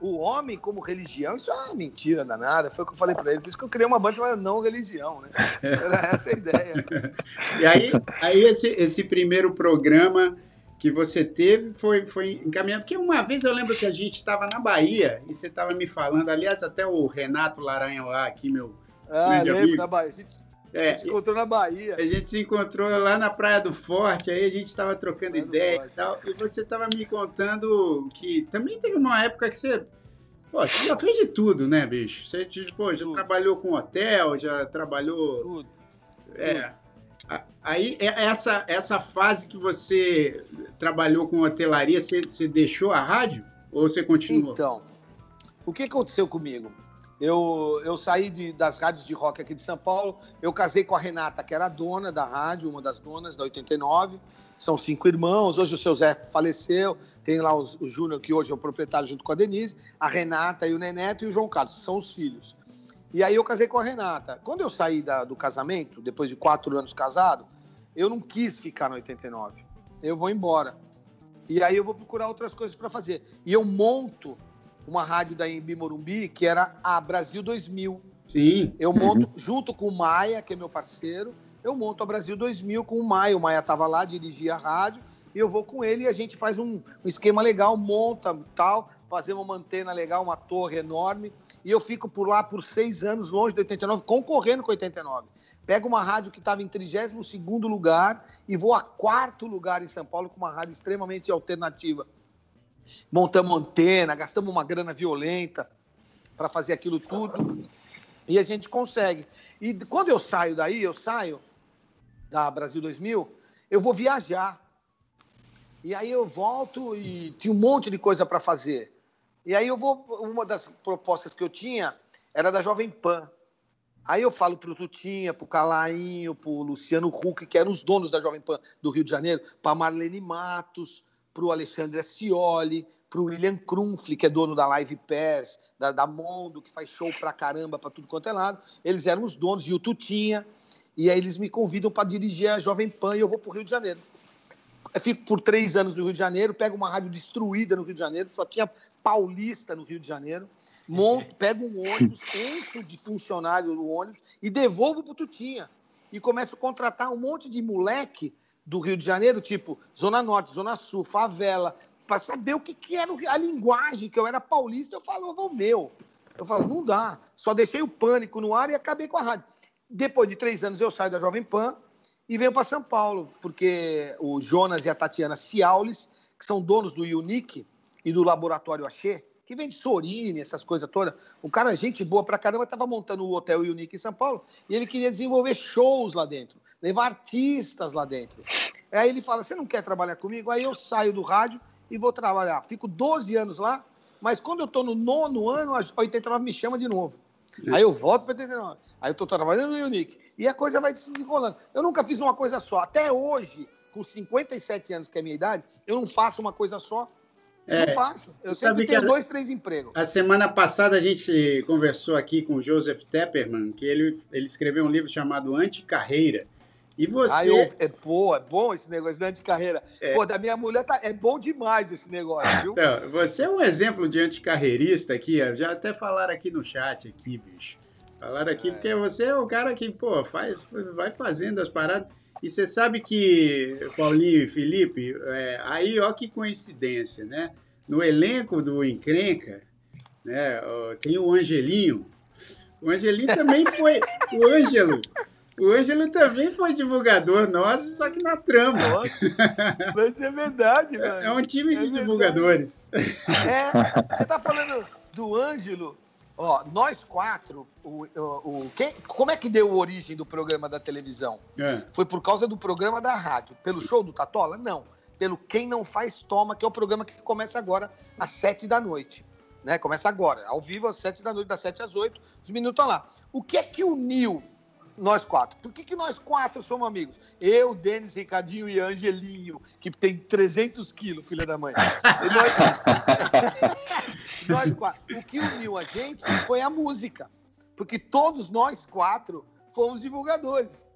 o homem como religião, isso é uma mentira danada. Foi o que eu falei para ele. Por isso que eu criei uma banda chamada Não Religião, né? Era essa a ideia. e aí, aí esse, esse primeiro programa que você teve foi, foi encaminhado. Porque uma vez eu lembro que a gente estava na Bahia e você estava me falando, aliás, até o Renato Laranha lá, aqui, meu. Ah, lembro amigo. da Bahia. A gente, é, a gente encontrou na Bahia. A gente se encontrou lá na Praia do Forte, aí a gente estava trocando Praia ideia e tal. E você estava me contando que também teve uma época que você. Pô, você já fez de tudo, né, bicho? Você pô, já tudo. trabalhou com hotel, já trabalhou. Tudo. É. Aí, é, essa, essa fase que você trabalhou com hotelaria, você, você deixou a rádio? Ou você continuou? Então, o que aconteceu comigo? Eu, eu saí de, das rádios de rock aqui de São Paulo, eu casei com a Renata, que era a dona da rádio, uma das donas da 89. são cinco irmãos. Hoje o seu Zé faleceu, tem lá os, o Júnior, que hoje é o proprietário junto com a Denise, a Renata e o Neneto e o João Carlos, são os filhos. E aí eu casei com a Renata. Quando eu saí da, do casamento, depois de quatro anos casado, eu não quis ficar no 89. Eu vou embora. E aí eu vou procurar outras coisas para fazer. E eu monto uma rádio da Embi Morumbi, que era a Brasil 2000. Sim. Eu monto, junto com o Maia, que é meu parceiro, eu monto a Brasil 2000 com o Maia. O Maia estava lá, dirigia a rádio, e eu vou com ele e a gente faz um, um esquema legal, monta tal, fazemos uma antena legal, uma torre enorme, e eu fico por lá por seis anos, longe do 89, concorrendo com 89. Pego uma rádio que estava em 32 lugar e vou a quarto lugar em São Paulo com uma rádio extremamente alternativa. Montamos antena, gastamos uma grana violenta para fazer aquilo tudo. E a gente consegue. E quando eu saio daí, eu saio da Brasil 2000, eu vou viajar. E aí eu volto e tinha um monte de coisa para fazer. E aí eu vou. Uma das propostas que eu tinha era da Jovem Pan. Aí eu falo para o Tutinha, para o Calainho, para o Luciano Huck, que eram os donos da Jovem Pan do Rio de Janeiro, para Marlene Matos, para o Alexandre Ascioli, para o William Krumfli, que é dono da Live Pass, da, da Mondo, que faz show pra caramba para tudo quanto é lado. Eles eram os donos, e o Tutinha. E aí eles me convidam para dirigir a Jovem Pan e eu vou para o Rio de Janeiro. Eu fico por três anos no Rio de Janeiro, pego uma rádio destruída no Rio de Janeiro, só tinha paulista no Rio de Janeiro, monto, pego um ônibus, encho de funcionário no ônibus e devolvo para o Tutinha. E começo a contratar um monte de moleque do Rio de Janeiro, tipo Zona Norte, Zona Sul, favela, para saber o que, que era a linguagem, que eu era paulista, eu falava o meu. Eu falo, não dá. Só deixei o pânico no ar e acabei com a rádio. Depois de três anos, eu saio da Jovem Pan e venho para São Paulo, porque o Jonas e a Tatiana Ciaulis, que são donos do Unique e do Laboratório Axê, que vem de Sorine, essas coisas todas. O cara, gente boa pra caramba, estava montando o Hotel Unique em São Paulo e ele queria desenvolver shows lá dentro, levar artistas lá dentro. Aí ele fala: Você não quer trabalhar comigo? Aí eu saio do rádio e vou trabalhar. Fico 12 anos lá, mas quando eu estou no nono ano, a 89 me chama de novo. Aí eu volto para 89. Aí eu estou trabalhando no Unique. E a coisa vai se desenrolando. Eu nunca fiz uma coisa só. Até hoje, com 57 anos, que é a minha idade, eu não faço uma coisa só. É, não faço. Eu sempre tenho a, dois, três empregos. A semana passada a gente conversou aqui com o Joseph Tepperman, que ele, ele escreveu um livro chamado Anticarreira. E você. Ah, eu, é, bom, é bom esse negócio de anticarreira. É. Pô, da minha mulher tá, é bom demais esse negócio, viu? Então, você é um exemplo de anticarreirista aqui, já até falaram aqui no chat, aqui, bicho. Falaram aqui, é. porque você é o cara que, pô, faz, vai fazendo as paradas. E você sabe que, Paulinho e Felipe, é, aí, ó que coincidência, né? No elenco do Encrenca, né, tem o Angelinho. O Angelinho também foi. O Ângelo o Ângelo também foi divulgador nosso, só que na trama. mas é verdade, mano. É um time é de verdade. divulgadores. É, você tá falando do Ângelo. Ó, nós quatro, o, o, o quem, como é que deu origem do programa da televisão? É. Foi por causa do programa da rádio. Pelo show do Tatola? Não. Pelo Quem Não Faz Toma, que é o programa que começa agora às sete da noite. Né? Começa agora, ao vivo, às sete da noite, das sete às oito. Os estão lá. O que é que uniu nós quatro. Por que, que nós quatro somos amigos? Eu, Denis, Ricardinho e Angelinho, que tem 300 quilos, filha da mãe. Nós... nós quatro. O que uniu a gente foi a música. Porque todos nós quatro fomos divulgadores.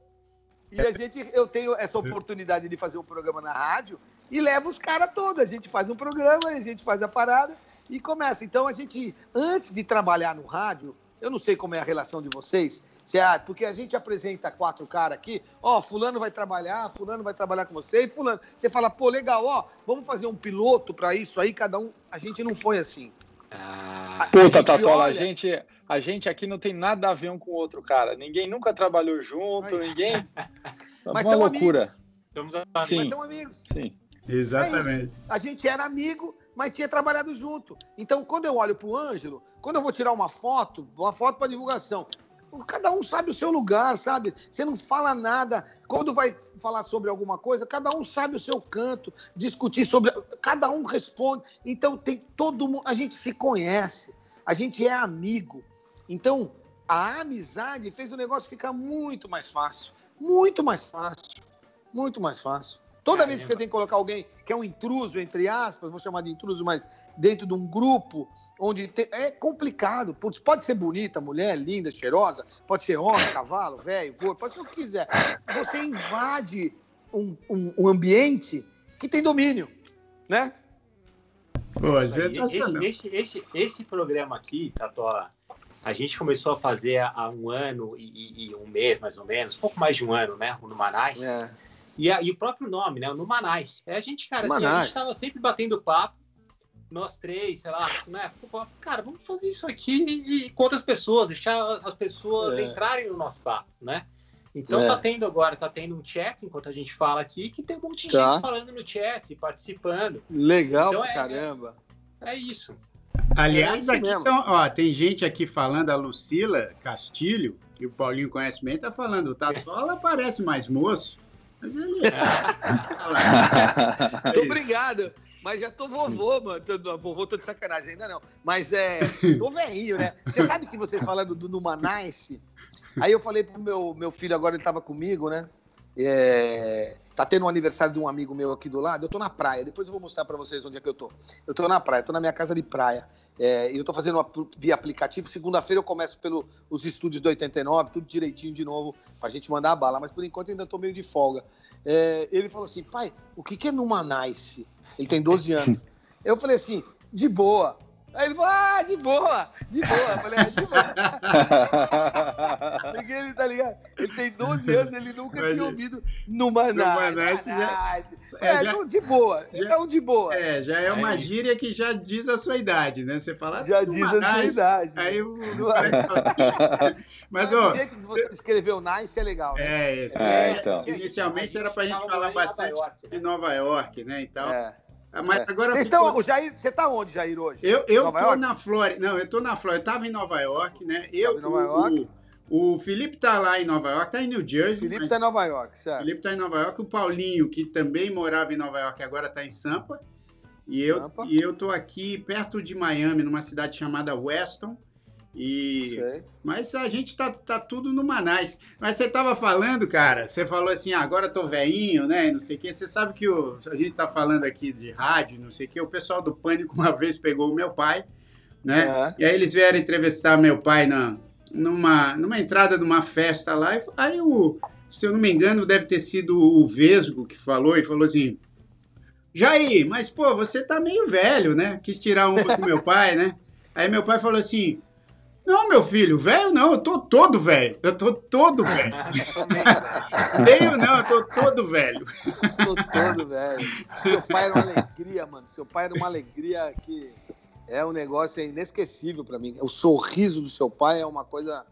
E a gente, eu tenho essa oportunidade de fazer um programa na rádio e levo os caras todos. A gente faz um programa, a gente faz a parada e começa. Então a gente, antes de trabalhar no rádio, eu não sei como é a relação de vocês, se é, porque a gente apresenta quatro caras aqui, ó, fulano vai trabalhar, fulano vai trabalhar com você, e fulano. Você fala, pô, legal, ó, vamos fazer um piloto para isso aí, cada um. A gente não foi assim. Ah, Puta, Tatola, a, gente, a gente aqui não tem nada a ver um com o outro, cara. Ninguém nunca trabalhou junto, Mas... ninguém. Mas uma loucura. Amigos. Sim. Mas são amigos. Sim. Exatamente. É a gente era amigo, mas tinha trabalhado junto. Então, quando eu olho para o Ângelo, quando eu vou tirar uma foto, uma foto para divulgação, cada um sabe o seu lugar, sabe? Você não fala nada. Quando vai falar sobre alguma coisa, cada um sabe o seu canto, discutir sobre. Cada um responde. Então, tem todo mundo. A gente se conhece, a gente é amigo. Então, a amizade fez o negócio ficar muito mais fácil. Muito mais fácil. Muito mais fácil. Toda vez que você tem que colocar alguém que é um intruso, entre aspas, vou chamar de intruso, mas dentro de um grupo onde tem, é complicado. Putz, pode ser bonita, mulher, linda, cheirosa, pode ser homem, cavalo, velho, gordo, pode ser o que quiser. Você invade um, um, um ambiente que tem domínio, né? Pô, esse, esse, esse, esse, programa aqui, Tatola, a gente começou a fazer há um ano e, e, um mês, mais ou menos, pouco mais de um ano, né? O Numanais. É. E, a, e o próprio nome, né? O Numanais. É a gente, cara, assim, a gente tava sempre batendo papo, nós três, sei lá, né? Cara, vamos fazer isso aqui e, e com outras pessoas, deixar as pessoas é. entrarem no nosso papo, né? Então é. tá tendo agora, tá tendo um chat enquanto a gente fala aqui, que tem um monte de tá. gente falando no chat, participando. Legal então, é, caramba. É, é isso. Aliás, é aqui então, ó, tem gente aqui falando, a Lucila Castilho, que o Paulinho conhece bem, tá falando, o Tatola parece mais moço, mas é. Obrigado. Mas já tô vovô, mano. Tô, vovô tô de sacanagem ainda não. Mas é. Tô velhinho, né? Você sabe que vocês falando do Numanice, Aí eu falei pro meu, meu filho, agora ele tava comigo, né? É, tá tendo um aniversário de um amigo meu aqui do lado. Eu tô na praia. Depois eu vou mostrar para vocês onde é que eu tô. Eu tô na praia, tô na minha casa de praia. É, eu tô fazendo uma, via aplicativo. Segunda-feira eu começo pelos os estúdios do 89, tudo direitinho de novo, pra gente mandar a bala. Mas por enquanto ainda tô meio de folga. É, ele falou assim: pai, o que, que é numa nice? Ele tem 12 anos. Eu falei assim: de boa. Aí ele falou, ah, de boa, de boa. Eu falei, ah, de boa. Porque ele, tá ligado? Ele tem 12 anos, ele nunca Mas, tinha ouvido numa Nice. Já, é, é já, de boa, já, então de boa. É, já é uma gíria que já diz a sua idade, né? Você fala, já diz a sua idade. Aí o Mas, ó. O jeito que você cê... escreveu nice é legal. Né? É, isso. É, então. Inicialmente era pra gente falar bastante de Nova York, né? Então. É. Ah, mas é. agora Vocês estão, o Jair, você está onde, Jair, hoje? Eu, eu Nova tô York? na Flórida. Não, eu tô na Flórida. Eu tava em Nova York, né? Eu, Nova York? O, o Felipe tá lá em Nova York, tá em New Jersey. Felipe mas... tá em Nova York, certo. Felipe tá em Nova York. O Paulinho, que também morava em Nova York, agora tá em Sampa. E eu, Sampa. e eu tô aqui perto de Miami, numa cidade chamada Weston. E mas a gente tá, tá tudo no Manais. Mas você tava falando, cara, você falou assim, ah, agora tô veinho, né? Não sei o quê. Você sabe que o, a gente tá falando aqui de rádio, não sei o quê. O pessoal do Pânico uma vez pegou o meu pai, né? Uhum. E aí eles vieram entrevistar meu pai na, numa, numa entrada de uma festa lá. E, aí o, se eu não me engano, deve ter sido o Vesgo que falou e falou assim: Jair, mas pô, você tá meio velho, né? Quis tirar uma com meu pai, né? Aí meu pai falou assim: não, meu filho, velho não, eu tô todo velho. Eu tô todo velho. Meio não, eu tô todo velho. tô todo velho. Seu pai era uma alegria, mano. Seu pai era uma alegria que é um negócio inesquecível para mim. O sorriso do seu pai é uma coisa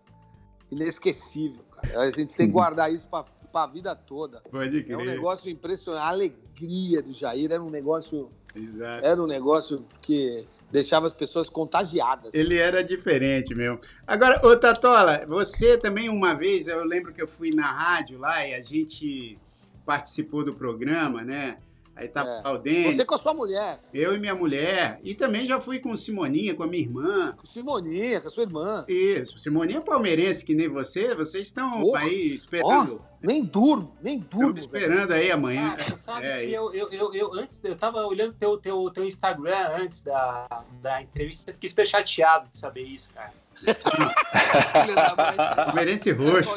inesquecível, cara. A gente tem que guardar isso para a vida toda. Pode crer. É um negócio impressionante. A alegria do Jair era um negócio. Exato. Era um negócio que deixava as pessoas contagiadas. Ele era diferente mesmo. Agora, ô Tatola, você também uma vez, eu lembro que eu fui na rádio lá e a gente participou do programa, né? Aí tá é. o Denis. Você com a sua mulher. Eu e minha mulher. E também já fui com Simoninha, com a minha irmã. Com Simoninha, com a sua irmã. Isso. Simoninha é palmeirense, que nem você. Vocês estão Porra. aí esperando. Oh, nem durmo, nem durmo. esperando velho. aí amanhã. Cara, sabe é, que eu, eu, eu, eu, antes, eu tava olhando teu, teu, teu Instagram antes da, da entrevista. Fiquei super chateado de saber isso, cara. Palmeirense roxo.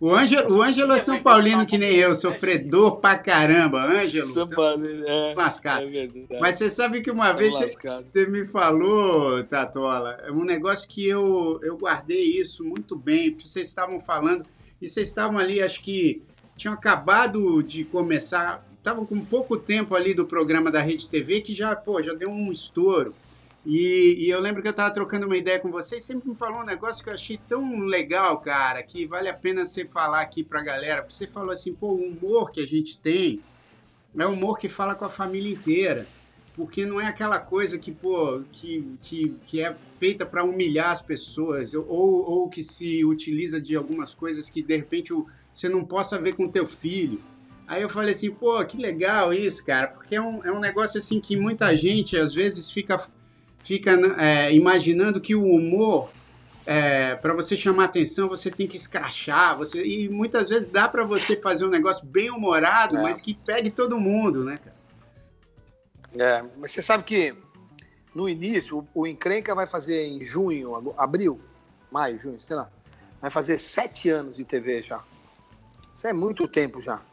O Ângelo, o Ângelo é São Paulino que nem eu, sofredor pra caramba. Ângelo. São Paulino, é. Lascado. É. Mas você sabe que uma vez você, você, me falou, Tatola, é um negócio que eu, eu guardei isso muito bem, porque vocês estavam falando, e vocês estavam ali, acho que tinham acabado de começar, estavam com pouco tempo ali do programa da Rede TV, que já, pô, já deu um estouro. E, e, eu lembro que eu estava trocando uma ideia com você e sempre me falou um negócio que eu achei tão legal, cara, que vale a pena você falar aqui para a galera. Você falou assim, pô, o humor que a gente tem é um humor que fala com a família inteira. Porque não é aquela coisa que, pô, que, que, que é feita para humilhar as pessoas, ou, ou que se utiliza de algumas coisas que de repente você não possa ver com teu filho. Aí eu falei assim, pô, que legal isso, cara, porque é um, é um negócio assim que muita gente às vezes fica fica é, imaginando que o humor é, para você chamar atenção, você tem que escrachar, você e muitas vezes dá para você fazer um negócio bem humorado, é. mas que pegue todo mundo, né, cara? É, mas você sabe que no início o, o Encrenca vai fazer em junho, abril, maio, junho, sei lá, vai fazer sete anos de TV já. Isso é muito tempo já. Pra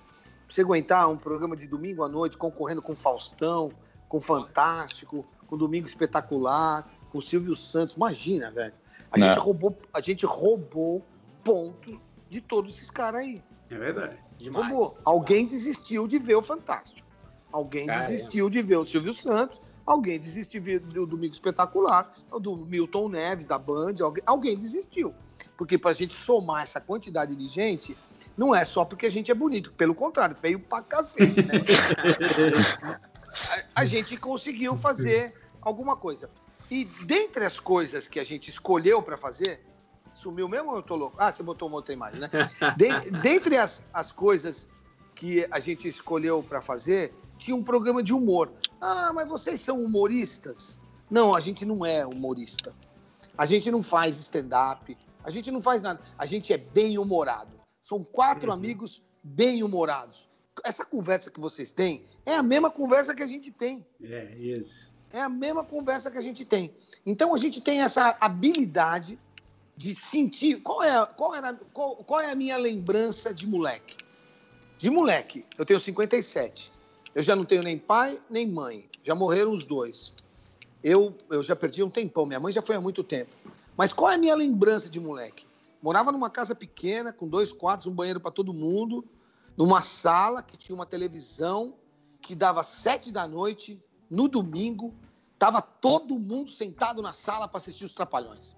você aguentar um programa de domingo à noite concorrendo com Faustão, com Fantástico, com Domingo Espetacular, com Silvio Santos, imagina, velho. A gente, roubou, a gente roubou ponto de todos esses caras aí. É verdade. Demais. Roubou. Alguém desistiu de ver o Fantástico. Alguém Caramba. desistiu de ver o Silvio Santos. Alguém desistiu de ver o Domingo Espetacular, do Milton Neves, da Band. Alguém, alguém desistiu. Porque para a gente somar essa quantidade de gente, não é só porque a gente é bonito. Pelo contrário, feio pra cacete, né? a, a gente conseguiu fazer alguma coisa. E dentre as coisas que a gente escolheu para fazer, sumiu mesmo ou eu tô louco? Ah, você botou uma outra imagem, né? De, dentre as, as coisas que a gente escolheu para fazer, tinha um programa de humor. Ah, mas vocês são humoristas? Não, a gente não é humorista. A gente não faz stand-up, a gente não faz nada. A gente é bem humorado. São quatro uhum. amigos bem humorados. Essa conversa que vocês têm é a mesma conversa que a gente tem. É, isso. É a mesma conversa que a gente tem. Então a gente tem essa habilidade de sentir. Qual é, qual, era, qual, qual é a minha lembrança de moleque? De moleque, eu tenho 57. Eu já não tenho nem pai nem mãe. Já morreram os dois. Eu, eu já perdi um tempão. Minha mãe já foi há muito tempo. Mas qual é a minha lembrança de moleque? Morava numa casa pequena, com dois quartos, um banheiro para todo mundo, numa sala que tinha uma televisão que dava sete da noite, no domingo, Tava todo mundo sentado na sala para assistir os Trapalhões.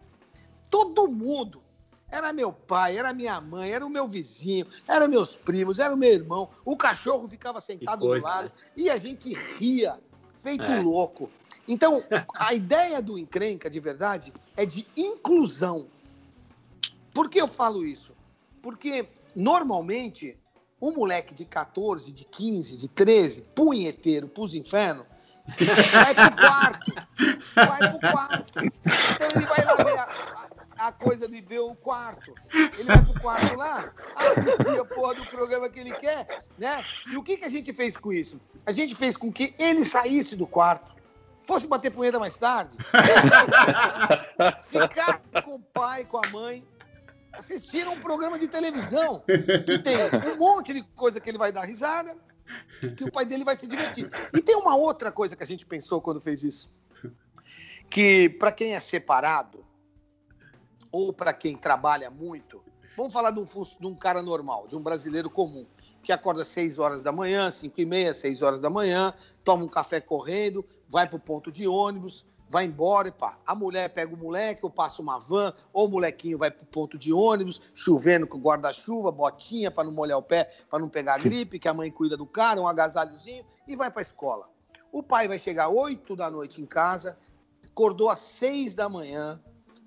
Todo mundo. Era meu pai, era minha mãe, era o meu vizinho, eram meus primos, era o meu irmão. O cachorro ficava sentado coisa, do lado né? e a gente ria, feito é. louco. Então, a ideia do encrenca, de verdade, é de inclusão. Por que eu falo isso? Porque, normalmente, um moleque de 14, de 15, de 13, punheteiro pros infernos, Vai pro quarto. Vai pro quarto. Então ele vai lá ver a, a, coisa de ver o quarto. Ele vai pro quarto lá, assistir a porra do programa que ele quer, né? E o que, que a gente fez com isso? A gente fez com que ele saísse do quarto, fosse bater punheta mais tarde, ficar com o pai, com a mãe, assistir um programa de televisão que tem um monte de coisa que ele vai dar risada, que o pai dele vai se divertir. E tem uma outra coisa que a gente pensou quando fez isso, que para quem é separado ou para quem trabalha muito, vamos falar de um, de um, cara normal, de um brasileiro comum, que acorda às 6 horas da manhã, 5 e meia, 6 horas da manhã, toma um café correndo, vai para o ponto de ônibus, vai embora e pá. A mulher pega o moleque, ou passa uma van, ou o molequinho vai pro ponto de ônibus, chovendo com guarda-chuva, botinha para não molhar o pé, para não pegar gripe, que a mãe cuida do cara, um agasalhozinho, e vai para a escola. O pai vai chegar 8 da noite em casa, acordou às 6 da manhã,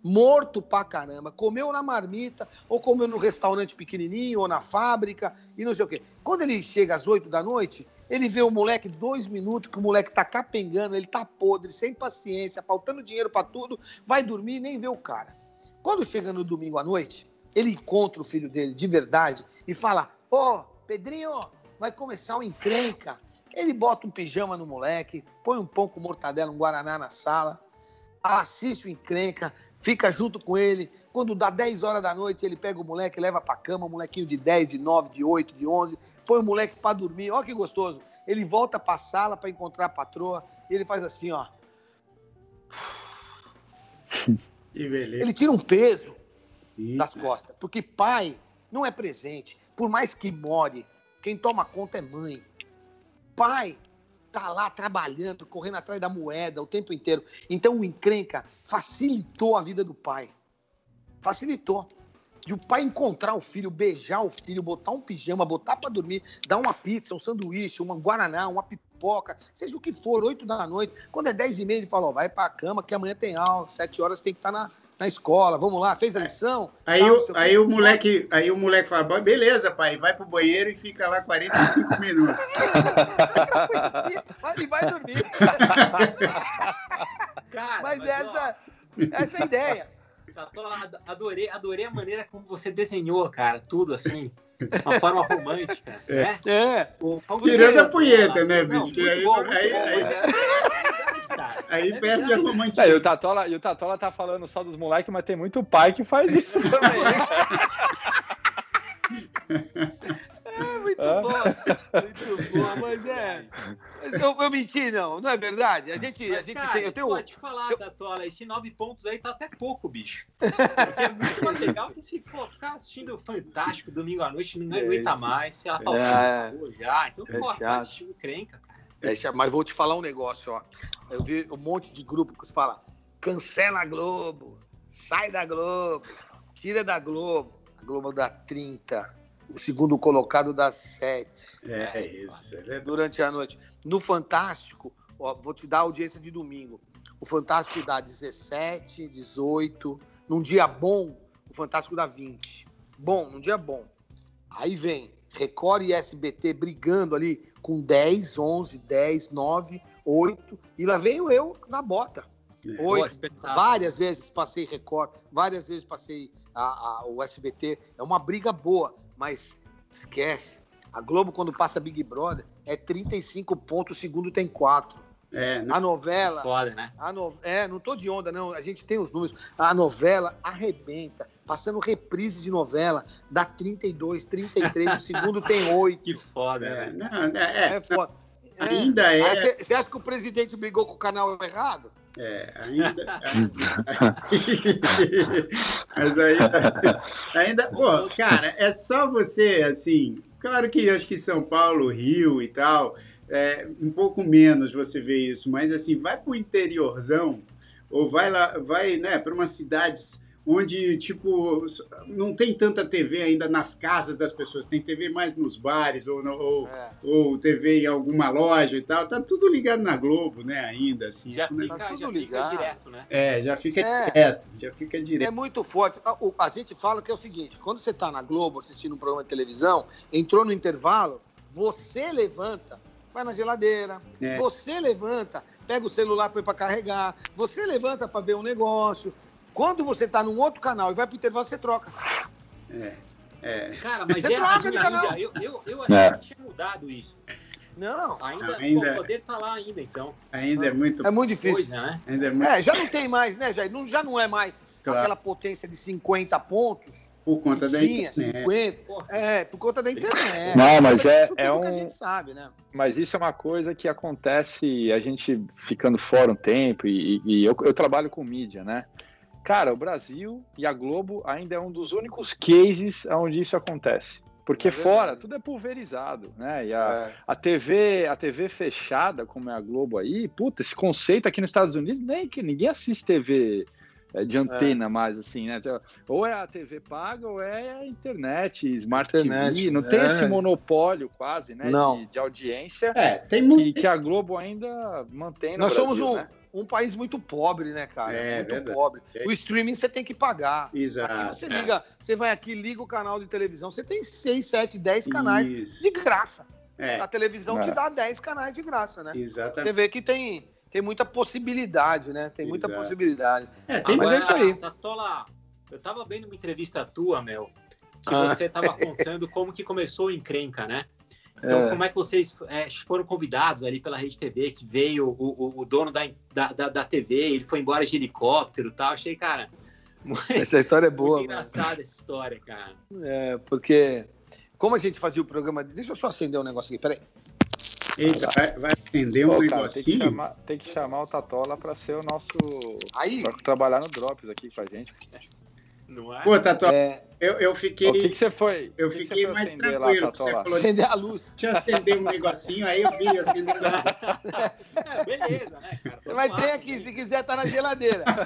morto pra caramba, comeu na marmita, ou comeu no restaurante pequenininho, ou na fábrica, e não sei o quê. Quando ele chega às 8 da noite, ele vê o moleque dois minutos, que o moleque tá capengando, ele tá podre, sem paciência, faltando dinheiro para tudo, vai dormir e nem vê o cara. Quando chega no domingo à noite, ele encontra o filho dele de verdade e fala: Ô, oh, Pedrinho, vai começar o encrenca. Ele bota um pijama no moleque, põe um pão com mortadela, um guaraná na sala, assiste o encrenca, fica junto com ele. Quando dá 10 horas da noite, ele pega o moleque, leva pra cama, molequinho de 10, de 9, de 8, de 11, põe o moleque para dormir. Olha que gostoso. Ele volta pra sala para encontrar a patroa e ele faz assim, ó. Ele tira um peso Isso. das costas, porque pai não é presente. Por mais que more, quem toma conta é mãe. Pai tá lá trabalhando, correndo atrás da moeda o tempo inteiro. Então o encrenca facilitou a vida do pai. Facilitou. De o pai encontrar o filho, beijar o filho, botar um pijama, botar para dormir, dar uma pizza, um sanduíche, uma guaraná, uma pipoca, seja o que for, 8 da noite. Quando é 10 e meia, ele fala: ó, vai pra cama que amanhã tem aula, 7 horas tem que estar tá na, na escola, vamos lá, fez a lição? Aí, tal, o, aí o moleque, aí o moleque fala, beleza, pai, vai pro banheiro e fica lá 45 minutos. e vai dormir. Cara, mas, mas essa, essa é a ideia. adorei, adorei a maneira como você desenhou, cara, tudo assim. Uma forma romântica, é. né? É. O, Tirando a punheta, né, bicho? Não, aí, bom, aí, aí, aí, aí perde a romantia. É, e, o Tatola, e o Tatola tá falando só dos moleques, mas tem muito pai que faz isso também. É muito ah. bom, muito bom, mas é. Eu, eu menti, não, não é verdade? A gente, mas, a gente cara, tem. Eu tenho. Pode falar, eu... Tatola, esse nove pontos aí tá até pouco, bicho. Porque é muito mais legal que se pô, ficar assistindo Fantástico domingo à noite, não aguenta mais, sei lá, tá é, já. Então, é pô, tá assistindo crenca, cara. É, mas vou te falar um negócio, ó. Eu vi um monte de grupo que fala: cancela a Globo, sai da Globo, tira da Globo. A Globo dá 30 o segundo colocado dá sete. É, é isso. É durante a noite. No Fantástico, ó, vou te dar a audiência de domingo. O Fantástico dá 17, 18. Num dia bom, o Fantástico dá 20. Bom, num dia bom. Aí vem Record e SBT brigando ali com 10, 11, 10, 9, 8. E lá venho eu na bota. É. Oito. Várias vezes passei Record, várias vezes passei a, a, o SBT. É uma briga boa. Mas esquece. A Globo, quando passa Big Brother, é 35 pontos, o segundo tem 4. É, né? A novela. Foda, né? A no, é, não tô de onda, não. A gente tem os números. A novela arrebenta. Passando reprise de novela, dá 32, 33, o segundo tem 8. Que foda, é, né? Não, é, é, foda. É. Ainda é. Você acha que o presidente brigou com o canal errado? É, ainda. Mas ainda. Ainda. Pô, cara, é só você, assim. Claro que eu acho que São Paulo, Rio e tal, é, um pouco menos você vê isso, mas assim, vai para o interiorzão, ou vai lá, vai né, para umas cidades onde, tipo, não tem tanta TV ainda nas casas das pessoas, tem TV mais nos bares ou, no, ou, é. ou, TV em alguma loja e tal, tá tudo ligado na Globo, né, ainda, assim. Já, fica, tá tudo já ligado. fica direto, né? É, já fica é. direto, já fica direto. É muito forte. A, a gente fala que é o seguinte, quando você tá na Globo assistindo um programa de televisão, entrou no intervalo, você levanta vai na geladeira, é. você levanta, pega o celular para carregar, você levanta para ver um negócio, quando você tá num outro canal e vai pro intervalo, você troca. É. é. Cara, mas você é troca assim ainda. Eu, eu, eu achei é. que tinha mudado isso. Não. Ainda, ainda pô, poder lá ainda, então. Ainda é muito. É muito difícil. Coisa, né? Ainda é, muito... é, já não tem mais, né, Jair? Não, já não é mais claro. aquela potência de 50 pontos. Por conta da tinha, internet. 50, é, por conta da internet. Não, mas é, é um. a gente sabe, né? Mas isso é uma coisa que acontece a gente ficando fora um tempo e, e eu, eu trabalho com mídia, né? Cara, o Brasil e a Globo ainda é um dos únicos cases onde isso acontece. Porque é fora tudo é pulverizado, né? E a, é. a, TV, a TV fechada, como é a Globo aí, puta, esse conceito aqui nos Estados Unidos, nem que ninguém assiste TV é, de antena é. mais, assim, né? Ou é a TV paga ou é a internet, Smart internet, TV, não tem é. esse monopólio quase, né? De, de, audiência é, tem que, que, a Globo ainda mantém Nós Brasil, somos um, né? Um país muito pobre, né, cara? É, muito verdade. pobre. O streaming você tem que pagar. Exato. Aqui você liga, você vai aqui, liga o canal de televisão, você tem 6, 7, 10 canais Isso. de graça. É. A televisão é. te dá 10 canais de graça, né? Exatamente. Você vê que tem, tem muita possibilidade, né? Tem muita Exato. possibilidade. É, tem ah, mas é isso aí. Tatola, eu tava vendo uma entrevista tua, Mel, que ah. você tava contando como que começou o encrenca, né? Então, é. como é que vocês é, foram convidados ali pela Rede TV, que veio o, o, o dono da, da, da, TV, ele foi embora de helicóptero e tal. Achei, cara. Muito, essa história é boa. Muito engraçada essa história, cara. É, porque como a gente fazia o programa. Deixa eu só acender um negócio aqui, peraí. Eita, vai, vai acender um Pô, cara, negocinho? Tem que, chamar, tem que chamar o Tatola para ser o nosso. Aí? Pra trabalhar no Drops aqui com a gente. Não é? Pô, Tatola. É... Eu, eu fiquei. O que, que você foi? Eu que fiquei que mais tranquilo. Lá, você falou acender a luz. Deixa eu acender um negocinho, aí eu vi acendendo a luz. É, beleza, né, cara? Mas tem aqui, se quiser, tá na geladeira.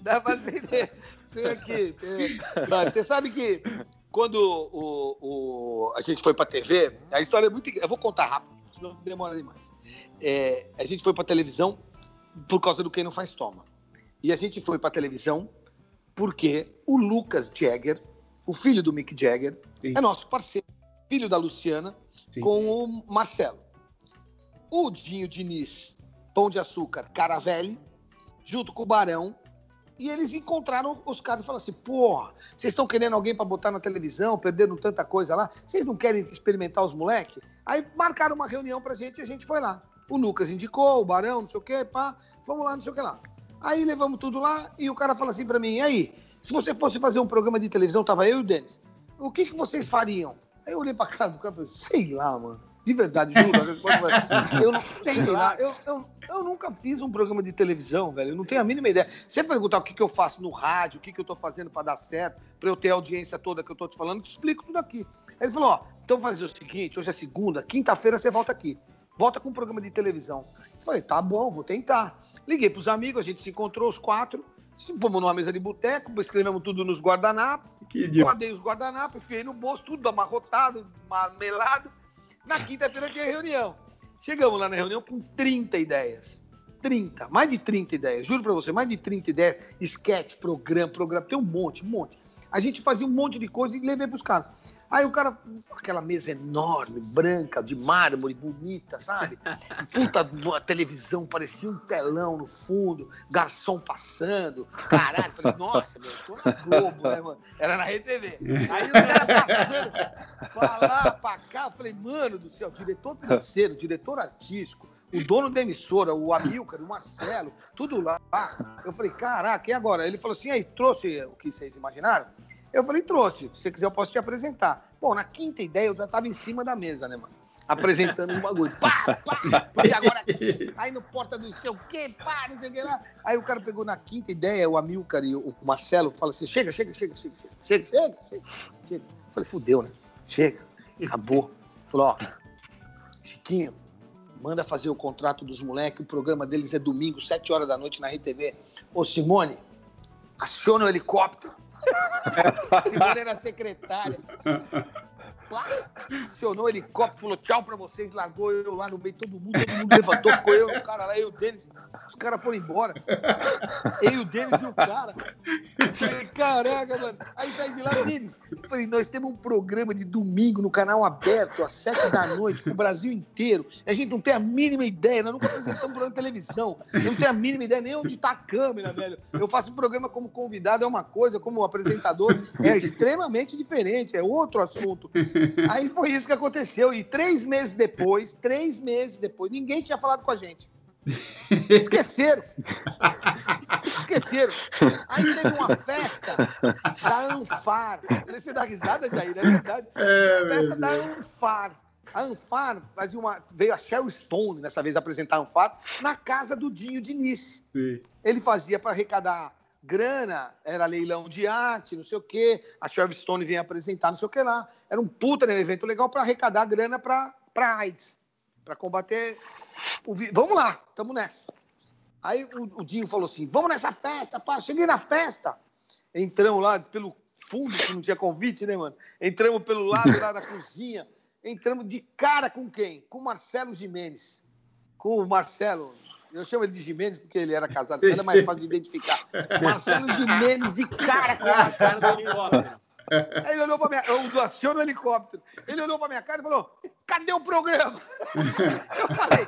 Dá pra acender. Tem aqui. Tem... Você sabe que quando o, o, a gente foi pra TV, a história é muito. Eu vou contar rápido, senão demora demais. É, a gente foi pra televisão por causa do Quem Não Faz Toma. E a gente foi pra televisão porque o Lucas Jagger, o filho do Mick Jagger, Sim. é nosso parceiro, filho da Luciana, Sim. com o Marcelo. O Dinho Diniz, Pão de Açúcar, Caravelli, junto com o Barão, E eles encontraram os caras e falaram assim: porra, vocês estão querendo alguém para botar na televisão, perdendo tanta coisa lá, vocês não querem experimentar os moleques? Aí marcaram uma reunião pra gente e a gente foi lá. O Lucas indicou, o Barão, não sei o quê, pá, vamos lá, não sei o que lá. Aí levamos tudo lá e o cara fala assim para mim: aí, se você fosse fazer um programa de televisão, tava eu e o Denis, o que, que vocês fariam? Aí eu olhei pra cara do cara e falei: sei lá, mano. De verdade, juro. eu não sei lá. Eu, eu, eu nunca fiz um programa de televisão, velho. Eu não tenho a mínima ideia. Você perguntar o que, que eu faço no rádio, o que, que eu tô fazendo para dar certo, para eu ter a audiência toda que eu tô te falando, eu te explico tudo aqui. Ele falou: ó, então fazer o seguinte: hoje é segunda, quinta-feira você volta aqui. Volta com um programa de televisão. Falei: tá bom, vou tentar. Liguei pros amigos, a gente se encontrou os quatro. Fomos numa mesa de boteco, escrevemos tudo nos guardanapos. Guardei os guardanapos, enfiei no bolso, tudo amarrotado, marmelado na quinta-feira tinha reunião. Chegamos lá na reunião com 30 ideias. 30, mais de 30 ideias. Juro pra você, mais de 30 ideias. Sketch, programa, programa, tem um monte, um monte. A gente fazia um monte de coisa e levei pros caras. Aí o cara, aquela mesa enorme, branca, de mármore, bonita, sabe? Puta, televisão, parecia um telão no fundo, garçom passando. Caralho, falei, nossa, meu, tô na Globo, né, mano? Era na RTV. Aí o cara passando, pra lá, pra cá, falei, mano do céu, diretor financeiro, diretor artístico, o dono da emissora, o Amilcar, o Marcelo, tudo lá. Eu falei, caraca, e agora? Ele falou assim, aí, trouxe o que vocês imaginaram? Eu falei, trouxe. Se você quiser, eu posso te apresentar. Bom, na quinta ideia, eu já estava em cima da mesa, né, mano? Apresentando um bagulho. Pá, pá, e agora, aí no porta do sei o quê, pá, não sei o que lá. Aí o cara pegou na quinta ideia, o Amilcar e o Marcelo, fala assim: chega, chega, chega, chega, chega, chega, chega, chega. Eu falei, fudeu, né? Chega, acabou. Falou, ó, Chiquinho, manda fazer o contrato dos moleques, o programa deles é domingo, sete horas da noite na RTV. Ô, Simone, aciona o helicóptero Simone era secretária. Acionou o helicóptero, falou tchau pra vocês, largou eu lá no meio, todo mundo, todo mundo levantou, ficou eu, o cara lá, eu e o Denis. Os caras foram embora. Eu, o Denis e o cara. falei, caraca, mano. Aí saí de lá, Denis. Falei, nós temos um programa de domingo no canal aberto, às sete da noite, pro Brasil inteiro. A gente não tem a mínima ideia, nós nunca apresentamos um programa de televisão. Eu não tenho a mínima ideia nem onde tá a câmera, velho. Eu faço um programa como convidado, é uma coisa, como apresentador, é extremamente diferente, é outro assunto. Aí foi isso que aconteceu. E três meses depois, três meses depois, ninguém tinha falado com a gente. Esqueceram. Esqueceram. Aí teve uma festa da Anfar. Você dá risada, Jair, é verdade. É, festa da Anfar. A Anfar fazia uma. Veio a Sheryl Stone dessa vez apresentar a Anfar na casa do Dinho Diniz. Sim. Ele fazia para arrecadar grana, era leilão de arte, não sei o quê. A Sherv Stone vinha apresentar, não sei o que lá. Era um puta né, evento legal para arrecadar grana para AIDS, para combater. O... Vamos lá, estamos nessa. Aí o, o, Dinho falou assim: vamos nessa festa, pá. Cheguei na festa. Entramos lá pelo fundo, que não tinha convite, né, mano? Entramos pelo lado lá da cozinha. Entramos de cara com quem? Com o Marcelo Jimenez. Com o Marcelo, eu chamo ele de Jimenez porque ele era casado, era mais fácil de identificar. Marcelo Jimenez de cara com a cara do helicóptero. Aí ele olhou para minha eu aciono o helicóptero. Ele olhou para minha cara e falou: cadê o programa? Eu falei,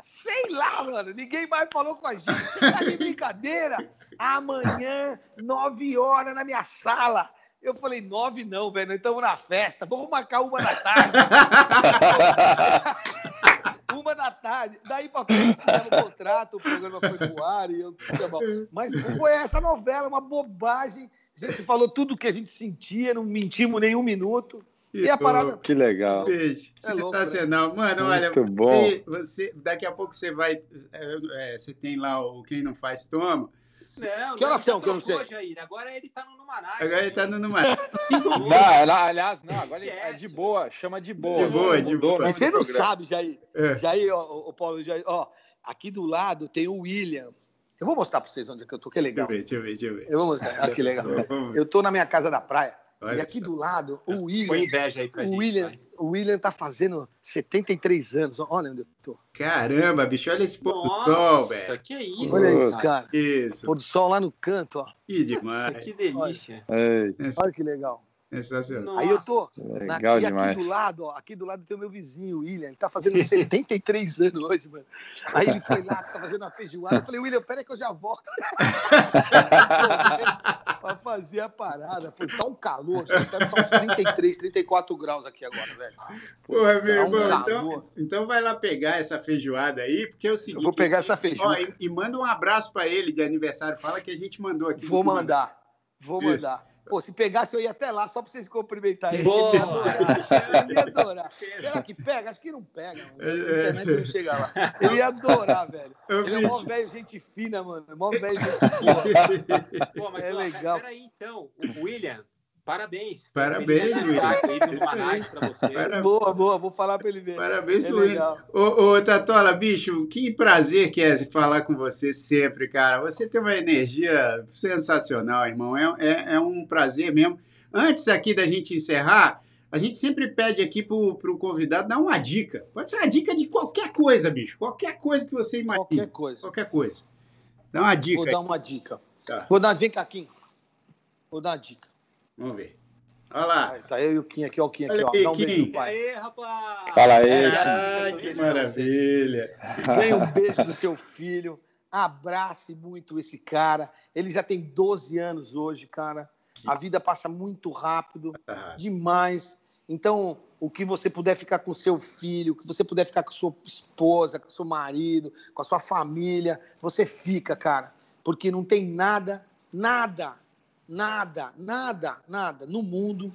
sei lá, mano, ninguém mais falou com a gente. Você tá de brincadeira? Amanhã, nove horas na minha sala. Eu falei, nove não, velho, nós estamos na festa, vamos marcar uma da tarde. uma da tarde. Daí pra frente fizeram o contrato, o programa foi pro ar e eu Mas foi essa novela, uma bobagem. A gente falou tudo o que a gente sentia, não mentimos nenhum minuto. E a parada. Que legal. Beijo. É Sensacional. Louco, né? Mano, olha, bom. Você, daqui a pouco você vai. É, você tem lá o Quem Não Faz Toma. Não, que horas são que eu não sei? Jair. Agora ele tá no Numaná. Agora ele tá no Numaná. não, aliás, não, agora ele é de boa, chama de boa. De boa, de boa. Mas você não sabe, Jair. É. Jair, ó, ó, Paulo, Jair, ó, aqui do lado tem o William. Eu vou mostrar para vocês onde é que eu tô, que é legal. Deixa eu ver, deixa eu ver. Deixa eu, ver. eu vou mostrar, ah, que legal. Eu tô na minha casa da praia. Olha e aqui só. do lado, o William. Põe inveja aí pra o gente. William, o William tá fazendo 73 anos. Olha onde eu tô. Caramba, bicho, olha esse pôr do sol, velho. que isso, Olha isso, cara. Isso. Pôr do sol lá no canto, ó. Que demais. Nossa, que delícia. Olha, olha que legal. Sensacional. Aí eu tô. Legal na, demais. aqui do lado, ó, aqui do lado tem o meu vizinho, o William. Ele tá fazendo 73 anos hoje, mano. Aí ele foi lá, tá fazendo uma feijoada. Eu falei, William, peraí que eu já volto. pra fazer a parada. Pô, tá um calor, estar tá uns 33, 34 graus aqui agora, velho. Porra, meu tá um irmão, então, então vai lá pegar essa feijoada aí, porque é o seguinte. Eu vou pegar essa feijoada. Ó, e, e, manda um abraço pra ele de aniversário. Fala que a gente mandou aqui. Vou mandar. Vou mandar. Pô, se pegasse, eu ia até lá só pra vocês cumprimentarem. Boa. Ele ia adorar. Será que pega? Acho que não pega. Mano. A internet não chega lá. Ele ia adorar, velho. Eu Ele é mó velho, gente fina, mano. Mó velho, gente boa. Pô, mas, é ó, legal. Peraí, então. O William Parabéns. Parabéns, Parabéns. Boa, boa. Vou falar para ele ver. Parabéns, é William. Ô, ô, Tatola, bicho, que prazer que é falar com você sempre, cara. Você tem uma energia sensacional, irmão. É, é, é um prazer mesmo. Antes aqui da gente encerrar, a gente sempre pede aqui pro, pro convidado dar uma dica. Pode ser uma dica de qualquer coisa, bicho. Qualquer coisa que você imagine. Qualquer coisa. Qualquer coisa. Dá uma dica. Vou dar uma dica. Tá. Vou dar, vem cá, Kim. Vou dar uma dica. Vamos ver. Olha lá. Aí, tá eu e o Kim aqui, ó. O Kim aqui, ó. Aí, Dá um Kim. beijo pai. Aí, rapaz. Fala aí. Ah, que maravilha. Ganhe um beijo do seu filho. Abrace muito esse cara. Ele já tem 12 anos hoje, cara. A vida passa muito rápido, demais. Então, o que você puder ficar com seu filho, o que você puder ficar com sua esposa, com seu marido, com a sua família, você fica, cara. Porque não tem nada, nada nada, nada, nada no mundo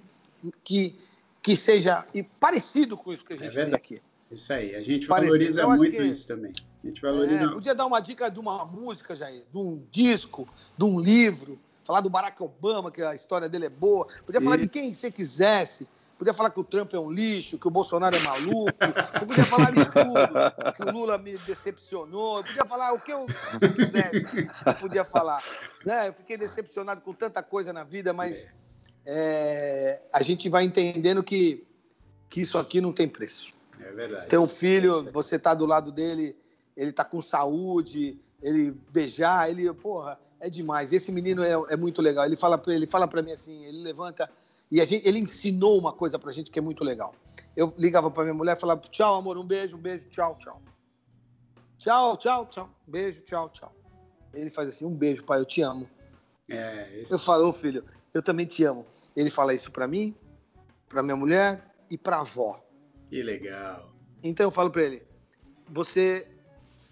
que, que seja parecido com isso que a gente é tem aqui. Isso aí, a gente parecido. valoriza muito que, isso também. A gente valoriza. É, podia dar uma dica de uma música, Jair, de um disco, de um livro, falar do Barack Obama, que a história dele é boa, podia falar e... de quem você quisesse. Podia falar que o Trump é um lixo, que o Bolsonaro é maluco. Eu podia falar de tudo. Que o Lula me decepcionou. Eu podia falar o que eu quisesse. Eu podia falar. Né? Eu fiquei decepcionado com tanta coisa na vida, mas é, a gente vai entendendo que, que isso aqui não tem preço. É verdade. Tem um filho, você tá do lado dele, ele tá com saúde, ele beijar, ele, porra, é demais. Esse menino é, é muito legal. Ele fala, ele fala para mim assim, ele levanta e gente, ele ensinou uma coisa pra gente que é muito legal. Eu ligava pra minha mulher e falava: tchau, amor, um beijo, um beijo, tchau, tchau. Tchau, tchau, tchau. Beijo, tchau, tchau. Ele faz assim: um beijo, pai, eu te amo. É, esse... Eu falo, oh, filho, eu também te amo. Ele fala isso pra mim, pra minha mulher e pra avó. Que legal. Então eu falo pra ele: você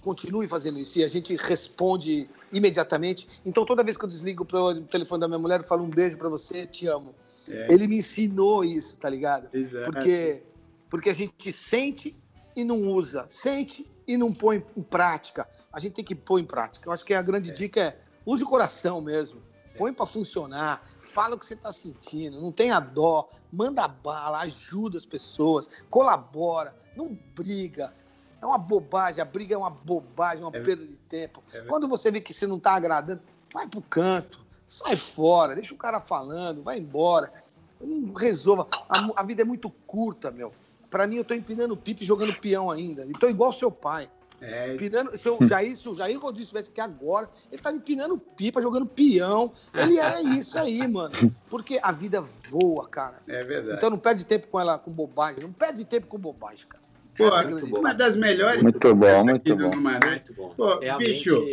continue fazendo isso. E a gente responde imediatamente. Então toda vez que eu desligo o telefone da minha mulher, eu falo um beijo para você, te amo. É. Ele me ensinou isso, tá ligado? Exato. Porque, porque a gente sente e não usa, sente e não põe em prática. A gente tem que pôr em prática. Eu acho que a grande é. dica é use o coração mesmo. Põe para funcionar, fala o que você está sentindo, não tenha dó, manda bala, ajuda as pessoas, colabora, não briga. É uma bobagem, a briga é uma bobagem, uma é. perda de tempo. É Quando você vê que você não está agradando, vai pro canto Sai fora, deixa o cara falando, vai embora. Não resolva. A, a vida é muito curta, meu. Para mim, eu tô empinando pipa e jogando peão ainda. E tô igual seu pai. É, empinando, se, o Jair, se o Jair Rodrigues estivesse aqui agora, ele tava empinando pipa, jogando peão. Ele era isso aí, mano. Porque a vida voa, cara. É verdade. Então não perde tempo com ela com bobagem. Não perde tempo com bobagem, cara. Pô, é uma das melhores muito bom, muito bom. Muito bom. Pô, bicho,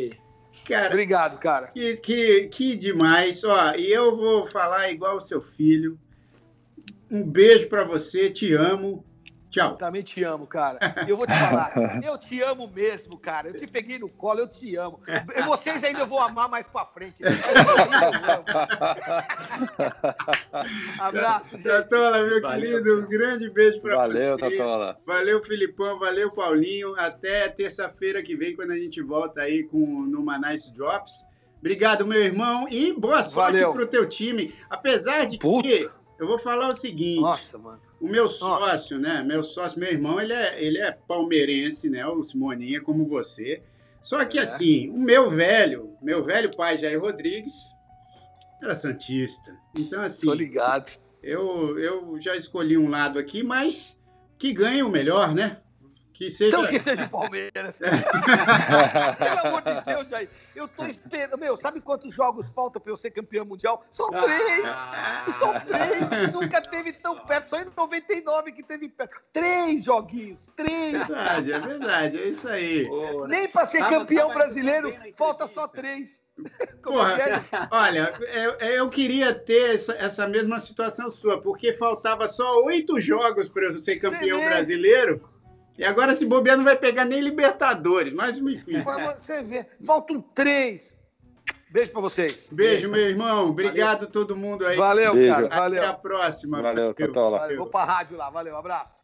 Cara, Obrigado, cara. Que, que, que demais. Ó, e eu vou falar igual o seu filho. Um beijo para você, te amo. Tchau. Também te amo, cara. E eu vou te falar, eu te amo mesmo, cara. Eu te peguei no colo, eu te amo. E vocês ainda eu vou amar mais pra frente. Abraço, gente. Tatola, meu valeu, querido, um grande beijo pra valeu, você. Valeu, Tatola. Valeu, Filipão, valeu, Paulinho. Até terça-feira que vem, quando a gente volta aí com Numa Nice Drops. Obrigado, meu irmão, e boa sorte valeu. pro teu time. Apesar de Puta. que eu vou falar o seguinte. Nossa, mano. O meu sócio, né? Meu sócio, meu irmão, ele é, ele é palmeirense, né? O Simoninha, como você. Só que é. assim, o meu velho, meu velho pai Jair Rodrigues, era santista. Então assim, tô ligado. Eu eu já escolhi um lado aqui, mas que ganhe o melhor, né? Que seja... Então que seja o Palmeiras. Pelo amor de Deus, Jair. Eu tô esperando. Meu, sabe quantos jogos faltam para eu ser campeão mundial? Só três! Só três! Nunca teve tão perto. Só em 99 que teve perto. Três joguinhos. Três! Verdade, é verdade. É isso aí. Pô, Nem para ser tava, campeão tava brasileiro, falta só três. Porra, é? olha, eu, eu, queria ter essa, essa mesma situação sua, porque faltava só oito jogos para eu ser campeão brasileiro. E agora, esse bobear, não vai pegar nem Libertadores, mas enfim. Pra você ver. Faltam três. Beijo pra vocês. Beijo, meu irmão. Obrigado Valeu. todo mundo aí. Valeu, Beijo. cara. Valeu. Até a próxima. Valeu, Valeu. Tchau, Valeu. Vou pra rádio lá. Valeu, abraço.